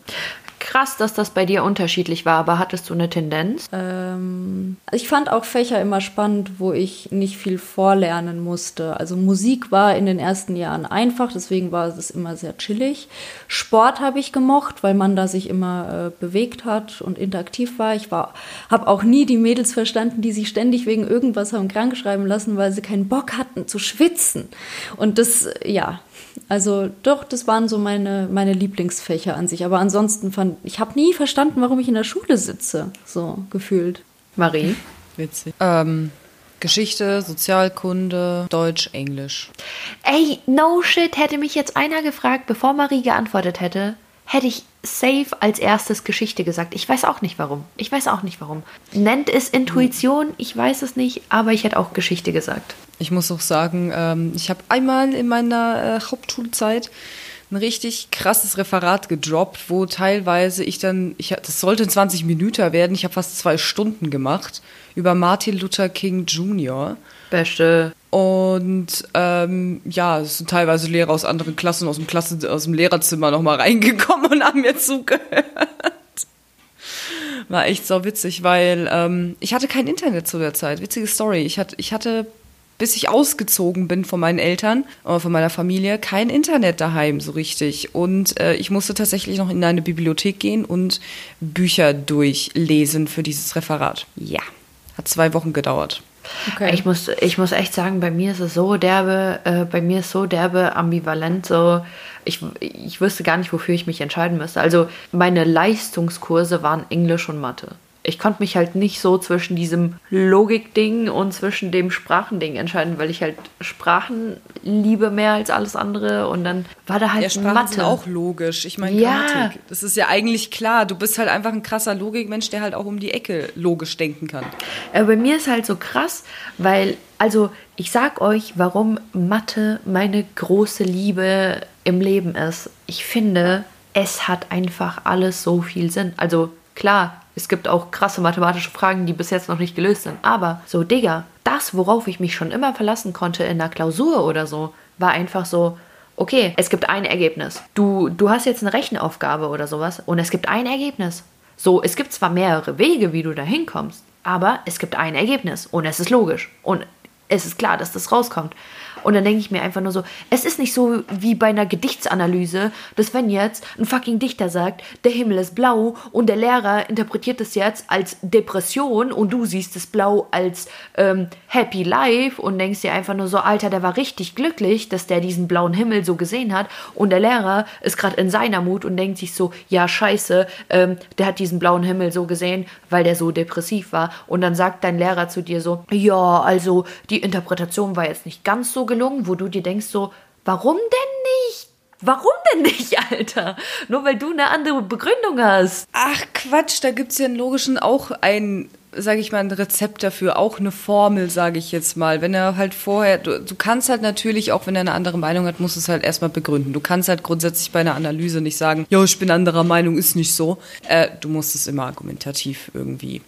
krass, dass das bei dir unterschiedlich war, aber hattest du eine Tendenz? Ähm, ich fand auch Fächer immer spannend, wo ich nicht viel vorlernen musste. Also Musik war in den ersten Jahren einfach, deswegen war es immer sehr chillig. Sport habe ich gemocht, weil man da sich immer äh, bewegt hat und interaktiv war. Ich war, habe auch nie die Mädels verstanden, die sich ständig wegen irgendwas haben krank schreiben lassen, weil sie keinen Bock hatten zu schwitzen. Und das, ja, also doch, das waren so meine, meine Lieblingsfächer an sich. Aber ansonsten fand ich habe nie verstanden, warum ich in der Schule sitze, so gefühlt. Marie? Witzig. Ähm, Geschichte, Sozialkunde, Deutsch, Englisch. Ey, no shit, hätte mich jetzt einer gefragt, bevor Marie geantwortet hätte, hätte ich safe als erstes Geschichte gesagt. Ich weiß auch nicht warum. Ich weiß auch nicht warum. Nennt es Intuition, ich weiß es nicht, aber ich hätte auch Geschichte gesagt. Ich muss auch sagen, ähm, ich habe einmal in meiner äh, Hauptschulzeit ein richtig krasses Referat gedroppt, wo teilweise ich dann, ich, das sollte 20 Minuten werden, ich habe fast zwei Stunden gemacht, über Martin Luther King Jr. Beste. Und ähm, ja, es sind teilweise Lehrer aus anderen Klassen, aus dem, Klasse, aus dem Lehrerzimmer nochmal reingekommen und haben mir zugehört. War echt so witzig, weil ähm, ich hatte kein Internet zu der Zeit. Witzige Story. Ich hatte, ich hatte bis ich ausgezogen bin von meinen Eltern oder von meiner Familie, kein Internet daheim so richtig. Und äh, ich musste tatsächlich noch in eine Bibliothek gehen und Bücher durchlesen für dieses Referat. Ja, hat zwei Wochen gedauert. Okay. Ich, muss, ich muss echt sagen, bei mir ist es so derbe, äh, bei mir ist so derbe ambivalent, so ich, ich wüsste gar nicht, wofür ich mich entscheiden müsste. Also meine Leistungskurse waren Englisch und Mathe ich konnte mich halt nicht so zwischen diesem Logik-Ding und zwischen dem Sprachending entscheiden, weil ich halt Sprachen liebe mehr als alles andere und dann war da halt ja, Sprachen Mathe. Sind auch logisch. Ich meine, ja. Grammatik, das ist ja eigentlich klar. Du bist halt einfach ein krasser Logikmensch, der halt auch um die Ecke logisch denken kann. Aber bei mir ist halt so krass, weil, also ich sag euch, warum Mathe meine große Liebe im Leben ist. Ich finde, es hat einfach alles so viel Sinn. Also klar, es gibt auch krasse mathematische Fragen, die bis jetzt noch nicht gelöst sind. Aber so, Digga, das, worauf ich mich schon immer verlassen konnte in der Klausur oder so, war einfach so, okay, es gibt ein Ergebnis. Du, du hast jetzt eine Rechenaufgabe oder sowas und es gibt ein Ergebnis. So, es gibt zwar mehrere Wege, wie du da hinkommst, aber es gibt ein Ergebnis und es ist logisch und es ist klar, dass das rauskommt. Und dann denke ich mir einfach nur so, es ist nicht so wie bei einer Gedichtsanalyse, dass wenn jetzt ein fucking Dichter sagt, der Himmel ist blau und der Lehrer interpretiert es jetzt als Depression und du siehst es blau als ähm, Happy Life und denkst dir einfach nur so, Alter, der war richtig glücklich, dass der diesen blauen Himmel so gesehen hat und der Lehrer ist gerade in seiner Mut und denkt sich so, ja scheiße, ähm, der hat diesen blauen Himmel so gesehen, weil der so depressiv war. Und dann sagt dein Lehrer zu dir so, ja, also die Interpretation war jetzt nicht ganz so gelungen, wo du dir denkst so, warum denn nicht? Warum denn nicht, Alter? Nur weil du eine andere Begründung hast. Ach Quatsch, da gibt es ja einen logischen auch ein, sage ich mal, ein Rezept dafür, auch eine Formel, sage ich jetzt mal. Wenn er halt vorher, du, du, kannst halt natürlich, auch wenn er eine andere Meinung hat, musst du es halt erstmal begründen. Du kannst halt grundsätzlich bei einer Analyse nicht sagen, ja, ich bin anderer Meinung, ist nicht so. Äh, du musst es immer argumentativ irgendwie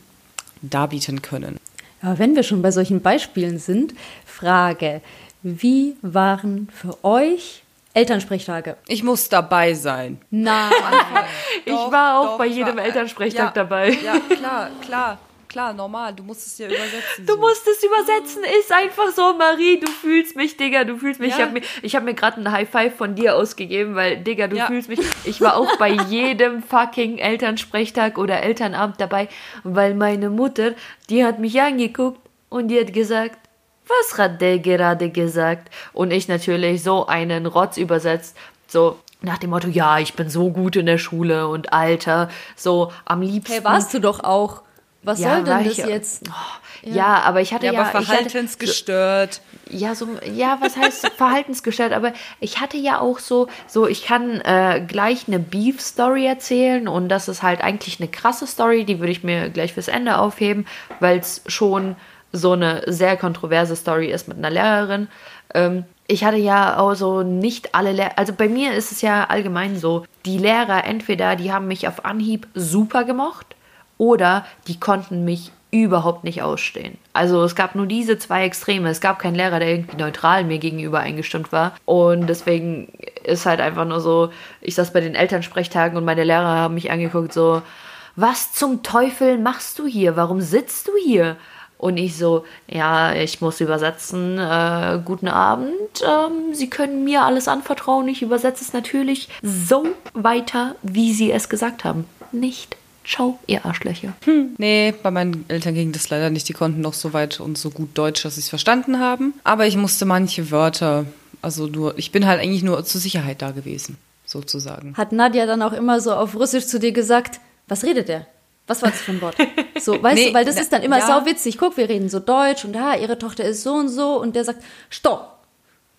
darbieten können. Ja, wenn wir schon bei solchen Beispielen sind, Frage, wie waren für euch Elternsprechtage? Ich muss dabei sein. Nein. ich war auch doch, bei jedem war, Elternsprechtag ja, dabei. Ja, klar, klar. Klar, normal, du musst es ja übersetzen. Du so. musst es übersetzen, ist einfach so, Marie, du fühlst mich, Digga, du fühlst mich. Ja. Ich habe mir, hab mir gerade ein High Five von dir ausgegeben, weil, Digga, du ja. fühlst mich. Ich war auch bei jedem fucking Elternsprechtag oder Elternabend dabei, weil meine Mutter, die hat mich angeguckt und die hat gesagt, was hat der gerade gesagt? Und ich natürlich so einen Rotz übersetzt, so nach dem Motto, ja, ich bin so gut in der Schule und Alter, so am liebsten. Hey, warst du doch auch. Was ja, soll denn das ich, jetzt? Oh, ja. ja. aber ich hatte ja, ja aber verhaltensgestört. So, ja, so ja, was heißt verhaltensgestört? Aber ich hatte ja auch so, so ich kann äh, gleich eine Beef Story erzählen und das ist halt eigentlich eine krasse Story, die würde ich mir gleich fürs Ende aufheben, weil es schon so eine sehr kontroverse Story ist mit einer Lehrerin. Ähm, ich hatte ja auch so nicht alle Lehrer, also bei mir ist es ja allgemein so, die Lehrer entweder, die haben mich auf Anhieb super gemocht oder die konnten mich überhaupt nicht ausstehen. Also es gab nur diese zwei Extreme. Es gab keinen Lehrer, der irgendwie neutral mir gegenüber eingestimmt war. Und deswegen ist halt einfach nur so, ich saß bei den Elternsprechtagen und meine Lehrer haben mich angeguckt so, was zum Teufel machst du hier? Warum sitzt du hier? Und ich so, ja, ich muss übersetzen. Äh, guten Abend. Ähm, Sie können mir alles anvertrauen. Ich übersetze es natürlich so weiter, wie Sie es gesagt haben. Nicht Ciao, ihr Arschlöcher. Hm. Nee, bei meinen Eltern ging das leider nicht. Die konnten noch so weit und so gut Deutsch, dass sie es verstanden haben. Aber ich musste manche Wörter, also nur, ich bin halt eigentlich nur zur Sicherheit da gewesen, sozusagen. Hat Nadja dann auch immer so auf Russisch zu dir gesagt, was redet der? Was war das für ein Wort? So, weißt nee, du, weil das ist dann immer ja. sau witzig. Guck, wir reden so Deutsch und ja, ihre Tochter ist so und so und der sagt, stopp.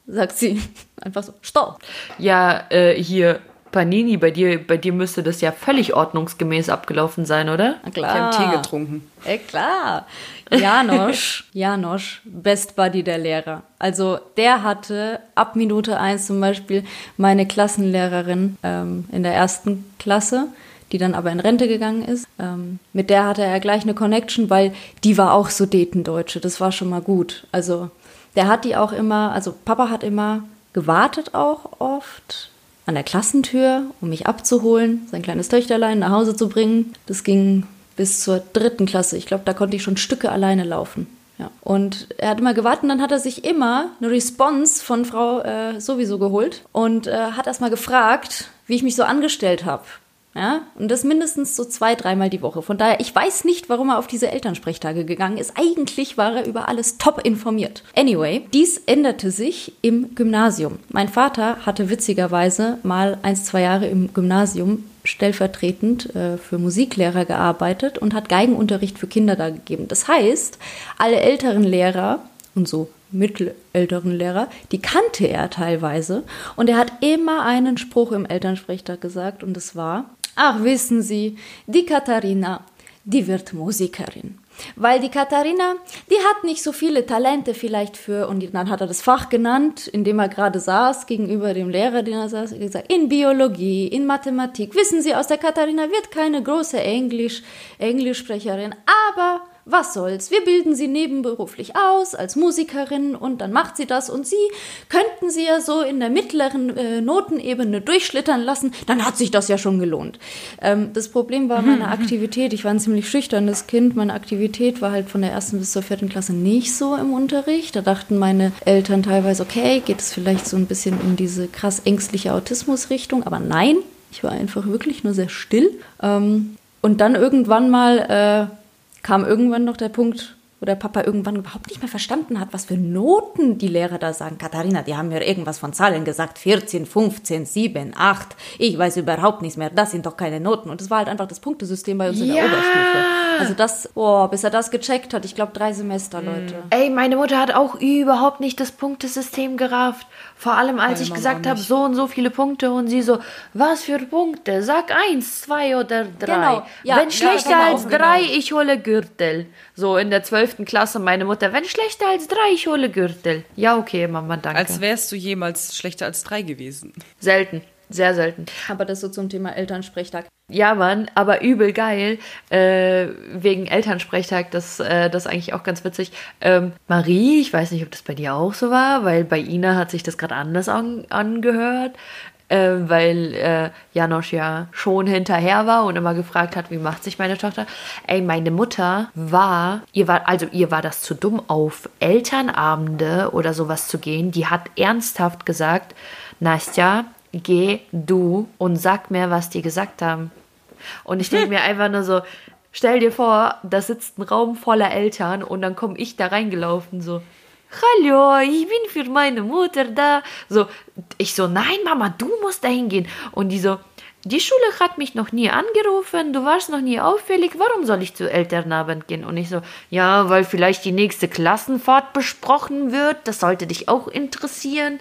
Sagt sie. Einfach so, stopp. Ja, äh, hier, Panini, bei dir, bei dir müsste das ja völlig ordnungsgemäß abgelaufen sein, oder? Na klar. Ich habe Tee getrunken. Ja, klar. Janosch, Janosch, Best Buddy der Lehrer. Also der hatte ab Minute eins zum Beispiel meine Klassenlehrerin ähm, in der ersten Klasse die dann aber in Rente gegangen ist. Ähm, mit der hatte er gleich eine Connection, weil die war auch Sudetendeutsche. Das war schon mal gut. Also der hat die auch immer, also Papa hat immer gewartet auch oft an der Klassentür, um mich abzuholen, sein kleines Töchterlein nach Hause zu bringen. Das ging bis zur dritten Klasse. Ich glaube, da konnte ich schon Stücke alleine laufen. Ja. Und er hat immer gewartet und dann hat er sich immer eine Response von Frau äh, sowieso geholt und äh, hat erst mal gefragt, wie ich mich so angestellt habe. Ja, und das mindestens so zwei, dreimal die Woche. Von daher, ich weiß nicht, warum er auf diese Elternsprechtage gegangen ist. Eigentlich war er über alles top informiert. Anyway, dies änderte sich im Gymnasium. Mein Vater hatte witzigerweise mal ein, zwei Jahre im Gymnasium stellvertretend äh, für Musiklehrer gearbeitet und hat Geigenunterricht für Kinder da gegeben. Das heißt, alle älteren Lehrer und so mittelälteren Lehrer, die kannte er teilweise und er hat immer einen Spruch im Elternsprechtag gesagt und es war, ach wissen Sie, die Katharina, die wird Musikerin. Weil die Katharina, die hat nicht so viele Talente vielleicht für, und dann hat er das Fach genannt, in dem er gerade saß, gegenüber dem Lehrer, den er saß, gesagt, in Biologie, in Mathematik. Wissen Sie, aus der Katharina wird keine große Englisch, Englischsprecherin, aber was soll's? Wir bilden sie nebenberuflich aus als Musikerin und dann macht sie das und sie könnten sie ja so in der mittleren äh, Notenebene durchschlittern lassen, dann hat sich das ja schon gelohnt. Ähm, das Problem war meine Aktivität. Ich war ein ziemlich schüchternes Kind. Meine Aktivität war halt von der ersten bis zur vierten Klasse nicht so im Unterricht. Da dachten meine Eltern teilweise, okay, geht es vielleicht so ein bisschen in diese krass ängstliche Autismusrichtung, aber nein, ich war einfach wirklich nur sehr still. Ähm, und dann irgendwann mal äh, kam irgendwann noch der Punkt, wo der Papa irgendwann überhaupt nicht mehr verstanden hat, was für Noten die Lehrer da sagen. Katharina, die haben mir irgendwas von Zahlen gesagt. 14, 15, 7, 8. Ich weiß überhaupt nichts mehr. Das sind doch keine Noten. Und das war halt einfach das Punktesystem bei uns in der Oberstufe. Also das, boah, bis er das gecheckt hat, ich glaube drei Semester, Leute. Ey, meine Mutter hat auch überhaupt nicht das Punktesystem gerafft. Vor allem, als Meine ich Mama gesagt habe, so und so viele Punkte und sie so, was für Punkte? Sag eins, zwei oder drei. Genau, ja, wenn ja, schlechter genau, als genau. drei, ich hole Gürtel. So in der zwölften Klasse meine Mutter, wenn schlechter als drei, ich hole Gürtel. Ja, okay, Mama, danke. Als wärst du jemals schlechter als drei gewesen. selten, sehr selten. Aber das so zum Thema Elternsprechtag. Ja, Mann, aber übel geil. Äh, wegen Elternsprechtag, das, äh, das ist eigentlich auch ganz witzig. Ähm, Marie, ich weiß nicht, ob das bei dir auch so war, weil bei Ina hat sich das gerade anders an, angehört. Äh, weil äh, Janosch ja schon hinterher war und immer gefragt hat, wie macht sich meine Tochter. Ey, meine Mutter war, ihr war, also ihr war das zu dumm, auf Elternabende oder sowas zu gehen. Die hat ernsthaft gesagt, Nastja, geh du und sag mir, was die gesagt haben. Und ich denke mir einfach nur so, stell dir vor, da sitzt ein Raum voller Eltern und dann komme ich da reingelaufen, so, Hallo, ich bin für meine Mutter da. So, ich so, nein, Mama, du musst da hingehen. Und die so, die Schule hat mich noch nie angerufen, du warst noch nie auffällig, warum soll ich zu Elternabend gehen? Und ich so, ja, weil vielleicht die nächste Klassenfahrt besprochen wird, das sollte dich auch interessieren.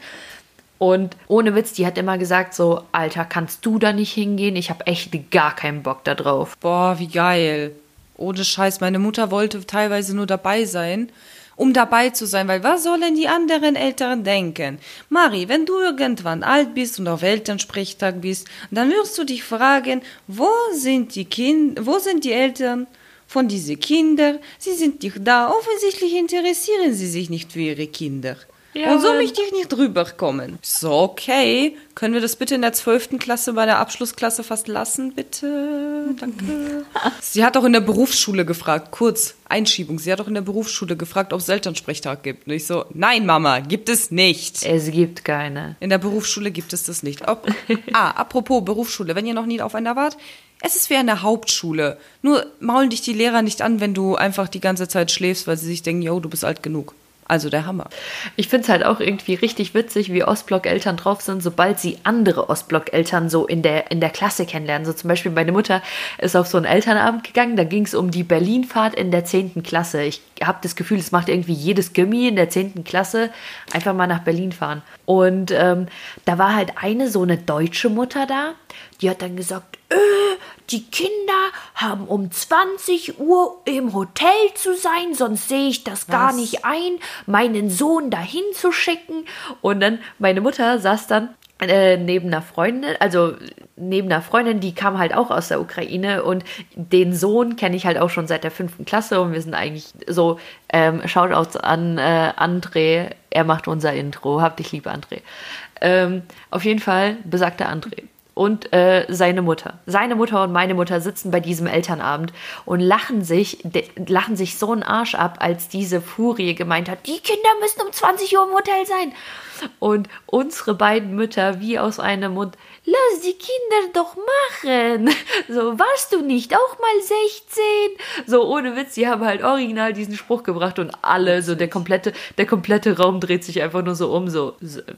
Und ohne Witz, die hat immer gesagt so, Alter, kannst du da nicht hingehen? Ich habe echt gar keinen Bock da drauf. Boah, wie geil. Ohne Scheiß, meine Mutter wollte teilweise nur dabei sein, um dabei zu sein, weil was sollen die anderen Eltern denken? Mari, wenn du irgendwann alt bist und auf Elternsprechtag bist, dann wirst du dich fragen, wo sind die Kinder, wo sind die Eltern von diesen Kindern? Sie sind nicht da. Offensichtlich interessieren sie sich nicht für ihre Kinder. Ja, und so möchte ich nicht rüberkommen. So, okay. Können wir das bitte in der 12. Klasse bei der Abschlussklasse fast lassen, bitte? Danke. Sie hat auch in der Berufsschule gefragt, kurz, Einschiebung, sie hat auch in der Berufsschule gefragt, ob es Elternsprechtag gibt. Und ich so, nein, Mama, gibt es nicht. Es gibt keine. In der Berufsschule gibt es das nicht. Ob, ah, apropos Berufsschule, wenn ihr noch nie auf einer wart, es ist wie eine Hauptschule. Nur maulen dich die Lehrer nicht an, wenn du einfach die ganze Zeit schläfst, weil sie sich denken, yo, du bist alt genug. Also der Hammer. Ich finde es halt auch irgendwie richtig witzig, wie Ostblock-Eltern drauf sind, sobald sie andere Ostblock-Eltern so in der, in der Klasse kennenlernen. So zum Beispiel meine Mutter ist auf so einen Elternabend gegangen, da ging es um die Berlinfahrt in der 10. Klasse. Ich habe das Gefühl, es macht irgendwie jedes Gimmi in der 10. Klasse einfach mal nach Berlin fahren. Und ähm, da war halt eine so eine deutsche Mutter da, die hat dann gesagt, äh, die Kinder haben um 20 Uhr im Hotel zu sein, sonst sehe ich das gar Was? nicht ein, meinen Sohn dahin zu schicken. Und dann, meine Mutter saß dann äh, neben einer Freundin, also neben einer Freundin, die kam halt auch aus der Ukraine und den Sohn kenne ich halt auch schon seit der fünften Klasse und wir sind eigentlich so, ähm, Shoutouts an äh, André, er macht unser Intro, hab dich lieb, André. Ähm, auf jeden Fall besagter André. Und äh, seine Mutter. Seine Mutter und meine Mutter sitzen bei diesem Elternabend und lachen sich, lachen sich so einen Arsch ab, als diese Furie gemeint hat, die Kinder müssen um 20 Uhr im Hotel sein. Und unsere beiden Mütter wie aus einem Mund, lass die Kinder doch machen. So, warst du nicht auch mal 16? So, ohne Witz, die haben halt original diesen Spruch gebracht und alle, so der komplette, der komplette Raum dreht sich einfach nur so um, so,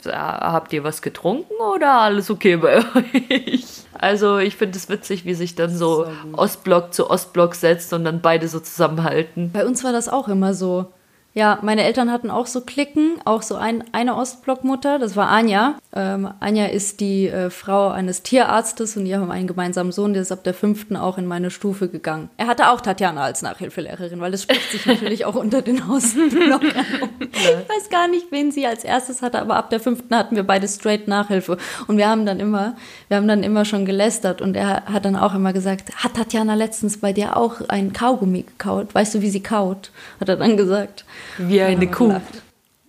habt ihr was getrunken oder alles okay bei euch? Also, ich finde es witzig, wie sich dann so Ostblock zu Ostblock setzt und dann beide so zusammenhalten. Bei uns war das auch immer so. Ja, meine Eltern hatten auch so Klicken, auch so ein, eine Ostblockmutter, das war Anja. Ähm, Anja ist die äh, Frau eines Tierarztes und die haben einen gemeinsamen Sohn, der ist ab der fünften auch in meine Stufe gegangen. Er hatte auch Tatjana als Nachhilfelehrerin, weil das spricht sich natürlich auch unter den Ostblockern um. Ich weiß gar nicht, wen sie als erstes hatte, aber ab der fünften hatten wir beide straight Nachhilfe. Und wir haben dann immer, wir haben dann immer schon gelästert und er hat dann auch immer gesagt, hat Tatjana letztens bei dir auch ein Kaugummi gekaut? Weißt du, wie sie kaut? Hat er dann gesagt. Wie eine Kuh. Gelacht.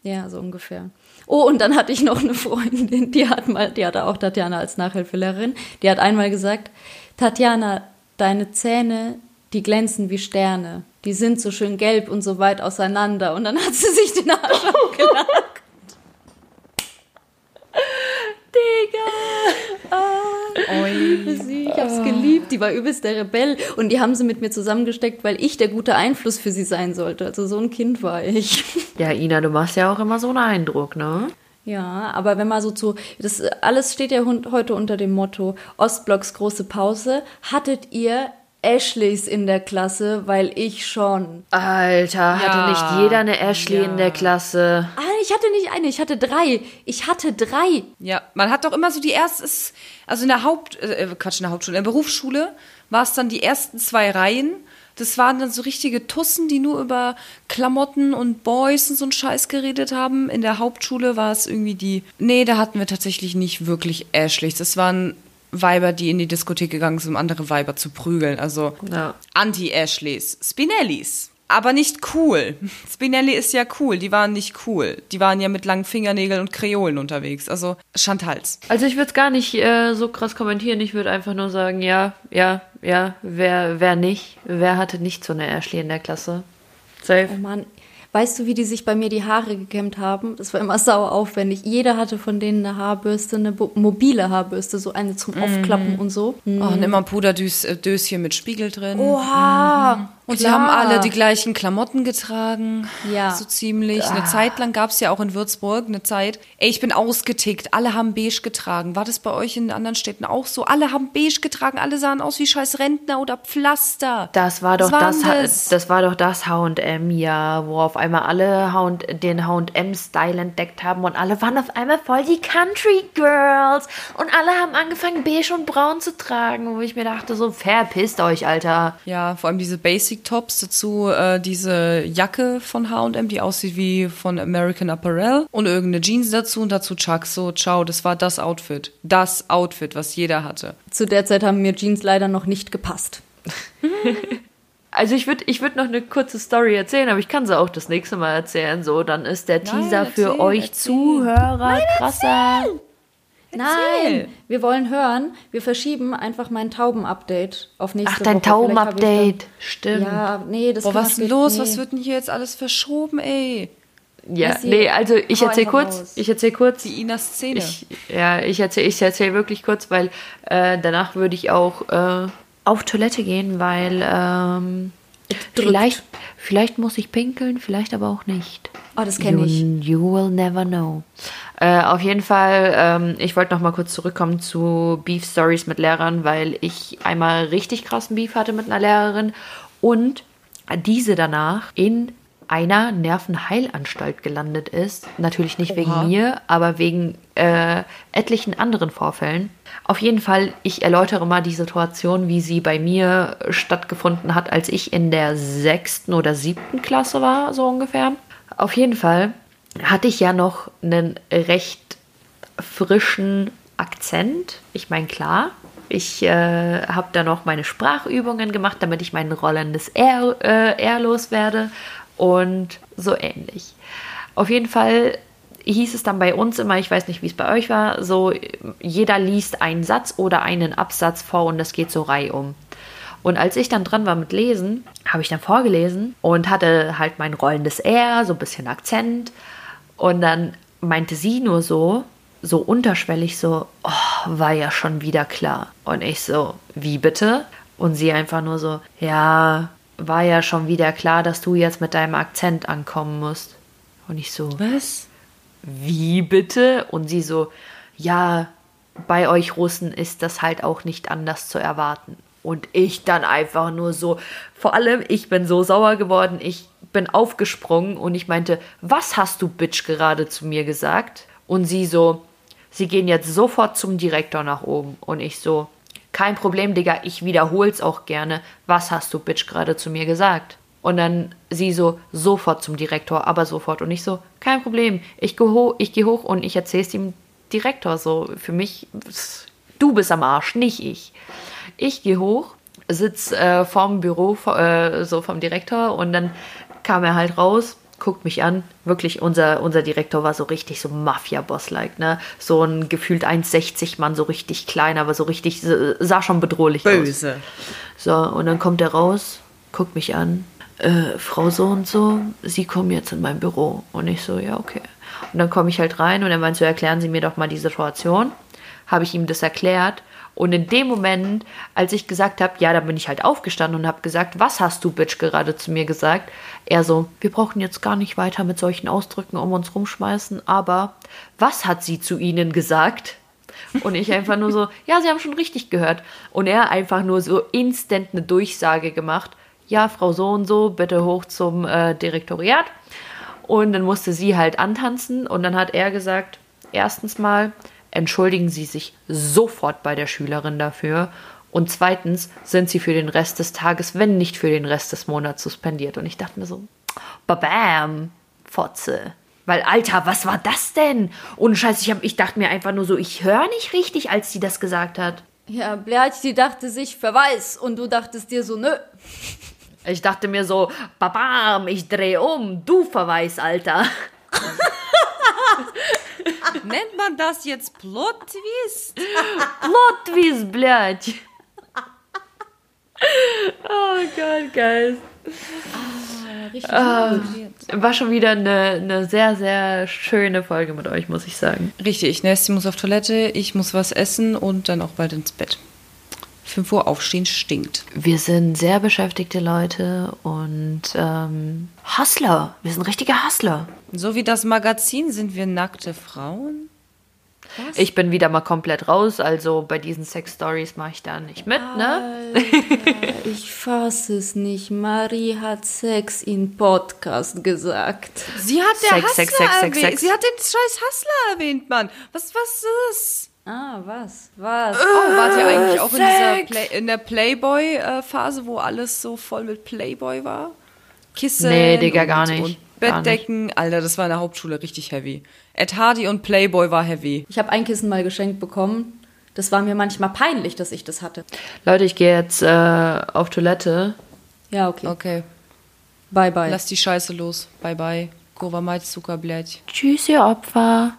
Ja, so ungefähr. Oh, und dann hatte ich noch eine Freundin, die hat mal, die hatte auch Tatjana als Nachhilfelehrerin, die hat einmal gesagt, Tatjana, deine Zähne, die glänzen wie Sterne. Die sind so schön gelb und so weit auseinander. Und dann hat sie sich den Arsch abgelacht. Digga! Ah, ich hab's geliebt. Die war übelst der Rebell. Und die haben sie mit mir zusammengesteckt, weil ich der gute Einfluss für sie sein sollte. Also so ein Kind war ich. Ja, Ina, du machst ja auch immer so einen Eindruck, ne? Ja, aber wenn man so zu, das alles steht ja heute unter dem Motto Ostblocks große Pause. Hattet ihr Ashleys in der Klasse, weil ich schon. Alter, hatte nicht jeder eine Ashley Ja. in der Klasse? Ah, ich hatte nicht eine, ich hatte drei. Ich hatte drei. Ja, man hat doch immer so die erste, also in der Haupt, äh, Quatsch, in der Hauptschule, in der Berufsschule war es dann die ersten zwei Reihen. Das waren dann so richtige Tussen, die nur über Klamotten und Boys und so einen Scheiß geredet haben. In der Hauptschule war es irgendwie die. Nee, da hatten wir tatsächlich nicht wirklich Ashleys. Das waren Weiber, die in die Diskothek gegangen sind, um andere Weiber zu prügeln. Also Ja. Anti-Ashleys. Spinellis. Aber nicht cool. Spinelli ist ja cool. Die waren nicht cool. Die waren ja mit langen Fingernägeln und Kreolen unterwegs. Also Chantals. Also ich würde es gar nicht äh, so krass kommentieren. Ich würde einfach nur sagen, ja, ja, ja, wer, wer nicht? Wer hatte nicht so eine Ashley in der Klasse? Safe. Oh Mann, weißt du, wie die sich bei mir die Haare gekämmt haben? Das war immer sauer aufwendig. Jeder hatte von denen eine Haarbürste, eine mobile Haarbürste, so eine zum Aufklappen und so. Oh, und immer ein Puderdöschen mit Spiegel drin. Oha! Und sie klar. haben alle die gleichen Klamotten getragen. Ja. So ziemlich. Eine Zeit lang gab es ja auch in Würzburg eine Zeit. Ey, ich bin ausgetickt. Alle haben beige getragen. War das bei euch in anderen Städten auch so? Alle haben beige getragen. Alle sahen aus wie scheiß Rentner oder Pflaster. Das war doch Was das, das? war doch das H&M ja, wo auf einmal alle H&, den H&M-Style entdeckt haben und alle waren auf einmal voll die Country Girls und alle haben angefangen beige und braun zu tragen, wo ich mir dachte so verpisst euch, Alter. Ja, vor allem diese Basic Tops, dazu äh, diese Jacke von H&M, die aussieht wie von American Apparel und irgendeine Jeans dazu und dazu Chucks. So, ciao, das war das Outfit. Das Outfit, was jeder hatte. Zu der Zeit haben mir Jeans leider noch nicht gepasst. Also ich würde ich würd noch eine kurze Story erzählen, aber ich kann sie auch das nächste Mal erzählen. So, dann ist der Nein, Teaser für erzähl, euch erzähl. Zuhörer krasser. Nein, wir wollen hören. Wir verschieben einfach mein Tauben-Update auf nächste Ach, Woche. dein hab ich Tauben-Update. Stimmt. Ja, nee, das Boah, was ist los? nee. Was wird denn hier jetzt alles verschoben, ey? Ja, Messi, nee, also ich hau erzähl einfach kurz, raus. ich erzähl kurz. Die Ina-Szene. Ich, ja, ich erzähl, ich erzähl wirklich kurz, weil äh, danach würde ich auch äh, auf Toilette gehen, weil ähm, vielleicht, vielleicht muss ich pinkeln, vielleicht aber auch nicht. Oh, das kenn ich. You, you will never know. Äh, auf jeden Fall, ähm, ich wollte noch mal kurz zurückkommen zu Beef Stories mit Lehrern, weil ich einmal richtig krassen Beef hatte mit einer Lehrerin und diese danach in einer Nervenheilanstalt gelandet ist. Natürlich nicht wegen mir, aber wegen äh, etlichen anderen Vorfällen. Auf jeden Fall, ich erläutere mal die Situation, wie sie bei mir stattgefunden hat, als ich in der sechsten oder siebten Klasse war, so ungefähr. Auf jeden Fall hatte ich ja noch einen recht frischen Akzent. Ich meine, klar, ich äh, habe da noch meine Sprachübungen gemacht, damit ich mein rollendes R, äh, R loswerde und so ähnlich. Auf jeden Fall hieß es dann bei uns immer, ich weiß nicht, wie es bei euch war, so jeder liest einen Satz oder einen Absatz vor und das geht so reihum. Und als ich dann dran war mit Lesen, habe ich dann vorgelesen und hatte halt mein rollendes R, so ein bisschen Akzent. Und dann meinte sie nur so, so unterschwellig so, oh, war ja schon wieder klar. Und ich so, wie bitte? Und sie einfach nur so, ja, war ja schon wieder klar, dass du jetzt mit deinem Akzent ankommen musst. Und ich so, Was? wie bitte? Und sie so, ja, bei euch Russen ist das halt auch nicht anders zu erwarten. Und ich dann einfach nur so, vor allem, ich bin so sauer geworden, ich bin aufgesprungen und ich meinte, was hast du, Bitch, gerade zu mir gesagt? Und sie so, sie gehen jetzt sofort zum Direktor nach oben. Und ich so, kein Problem, Digga, ich wiederhol's auch gerne. Was hast du, Bitch, gerade zu mir gesagt? Und dann sie so, sofort zum Direktor, aber sofort. Und ich so, kein Problem, ich gehe hoch, ich geh hoch und ich erzähl's dem Direktor. So, für mich, du bist am Arsch, nicht ich. Ich gehe hoch, sitz äh, vorm Büro, äh, so vom Direktor und dann kam er halt raus, guckt mich an. Wirklich, unser, unser Direktor war so richtig so Mafia-Boss-like, ne? So ein gefühlt 1,60 Mann, so richtig klein, aber so richtig, sah schon bedrohlich aus. Böse. So, und dann kommt er raus, guckt mich an. Äh, Frau so und so, Sie kommen jetzt in mein Büro. Und ich so, ja, okay. Und dann komme ich halt rein und er meint so, erklären Sie mir doch mal die Situation. Habe ich ihm das erklärt. Und in dem Moment, als ich gesagt habe, ja, da bin ich halt aufgestanden und habe gesagt, was hast du, Bitch, gerade zu mir gesagt? Er so, wir brauchen jetzt gar nicht weiter mit solchen Ausdrücken um uns rumschmeißen, aber was hat sie zu Ihnen gesagt? Und ich einfach nur so, ja, Sie haben schon richtig gehört. Und er einfach nur so instant eine Durchsage gemacht. Ja, Frau so und so, bitte hoch zum äh, Direktoriat. Und dann musste sie halt antanzen und dann hat er gesagt, erstens mal, entschuldigen Sie sich sofort bei der Schülerin dafür. Und zweitens sind Sie für den Rest des Tages, wenn nicht für den Rest des Monats suspendiert. Und ich dachte mir so, babam, Fotze. Weil, Alter, was war das denn? Ohne Scheiß, ich, hab, ich dachte mir einfach nur so, ich höre nicht richtig, als sie das gesagt hat. Ja, Blerch, die dachte sich Verweis und du dachtest dir so, nö. Ich dachte mir so, babam, ich dreh um, du Verweis, Alter. Nennt man das jetzt Plot-Twist? Plot-Twist, блядь. Oh Gott, geil. Richtig Ah, war schon wieder eine, eine sehr, sehr schöne Folge mit euch, muss ich sagen. Richtig, Nessie muss auf Toilette, ich muss was essen und dann auch bald ins Bett. 5 Uhr aufstehen stinkt. Wir sind sehr beschäftigte Leute und ähm, Hustler. Wir sind richtige Hustler. So wie das Magazin sind wir nackte Frauen. Ich bin wieder mal komplett raus, also bei diesen Sex-Stories mache ich da nicht mit, ne? Alter, ich fasse es nicht. Marie hat Sex in Podcast gesagt. Sie hat der Sex, Hustler Sex, Sex, Sex, erwähnt. Sex. Sie hat den scheiß Hustler erwähnt, Mann. Was, was ist? Ah, was? Was? Äh, oh, wart ihr eigentlich auch in, dieser Play in der Playboy-Phase, wo alles so voll mit Playboy war? Kissen. Nee, Digga, und, gar nicht. Und Bettdecken. Nicht. Alter, das war in der Hauptschule richtig heavy. Ed Hardy und Playboy war heavy. Ich habe ein Kissen mal geschenkt bekommen. Das war mir manchmal peinlich, dass ich das hatte. Leute, ich gehe jetzt äh, auf Toilette. Ja, okay. Okay. Bye, bye. Lass die Scheiße los. Bye, bye. Gova Maizuka. Tschüss, ihr Opfer.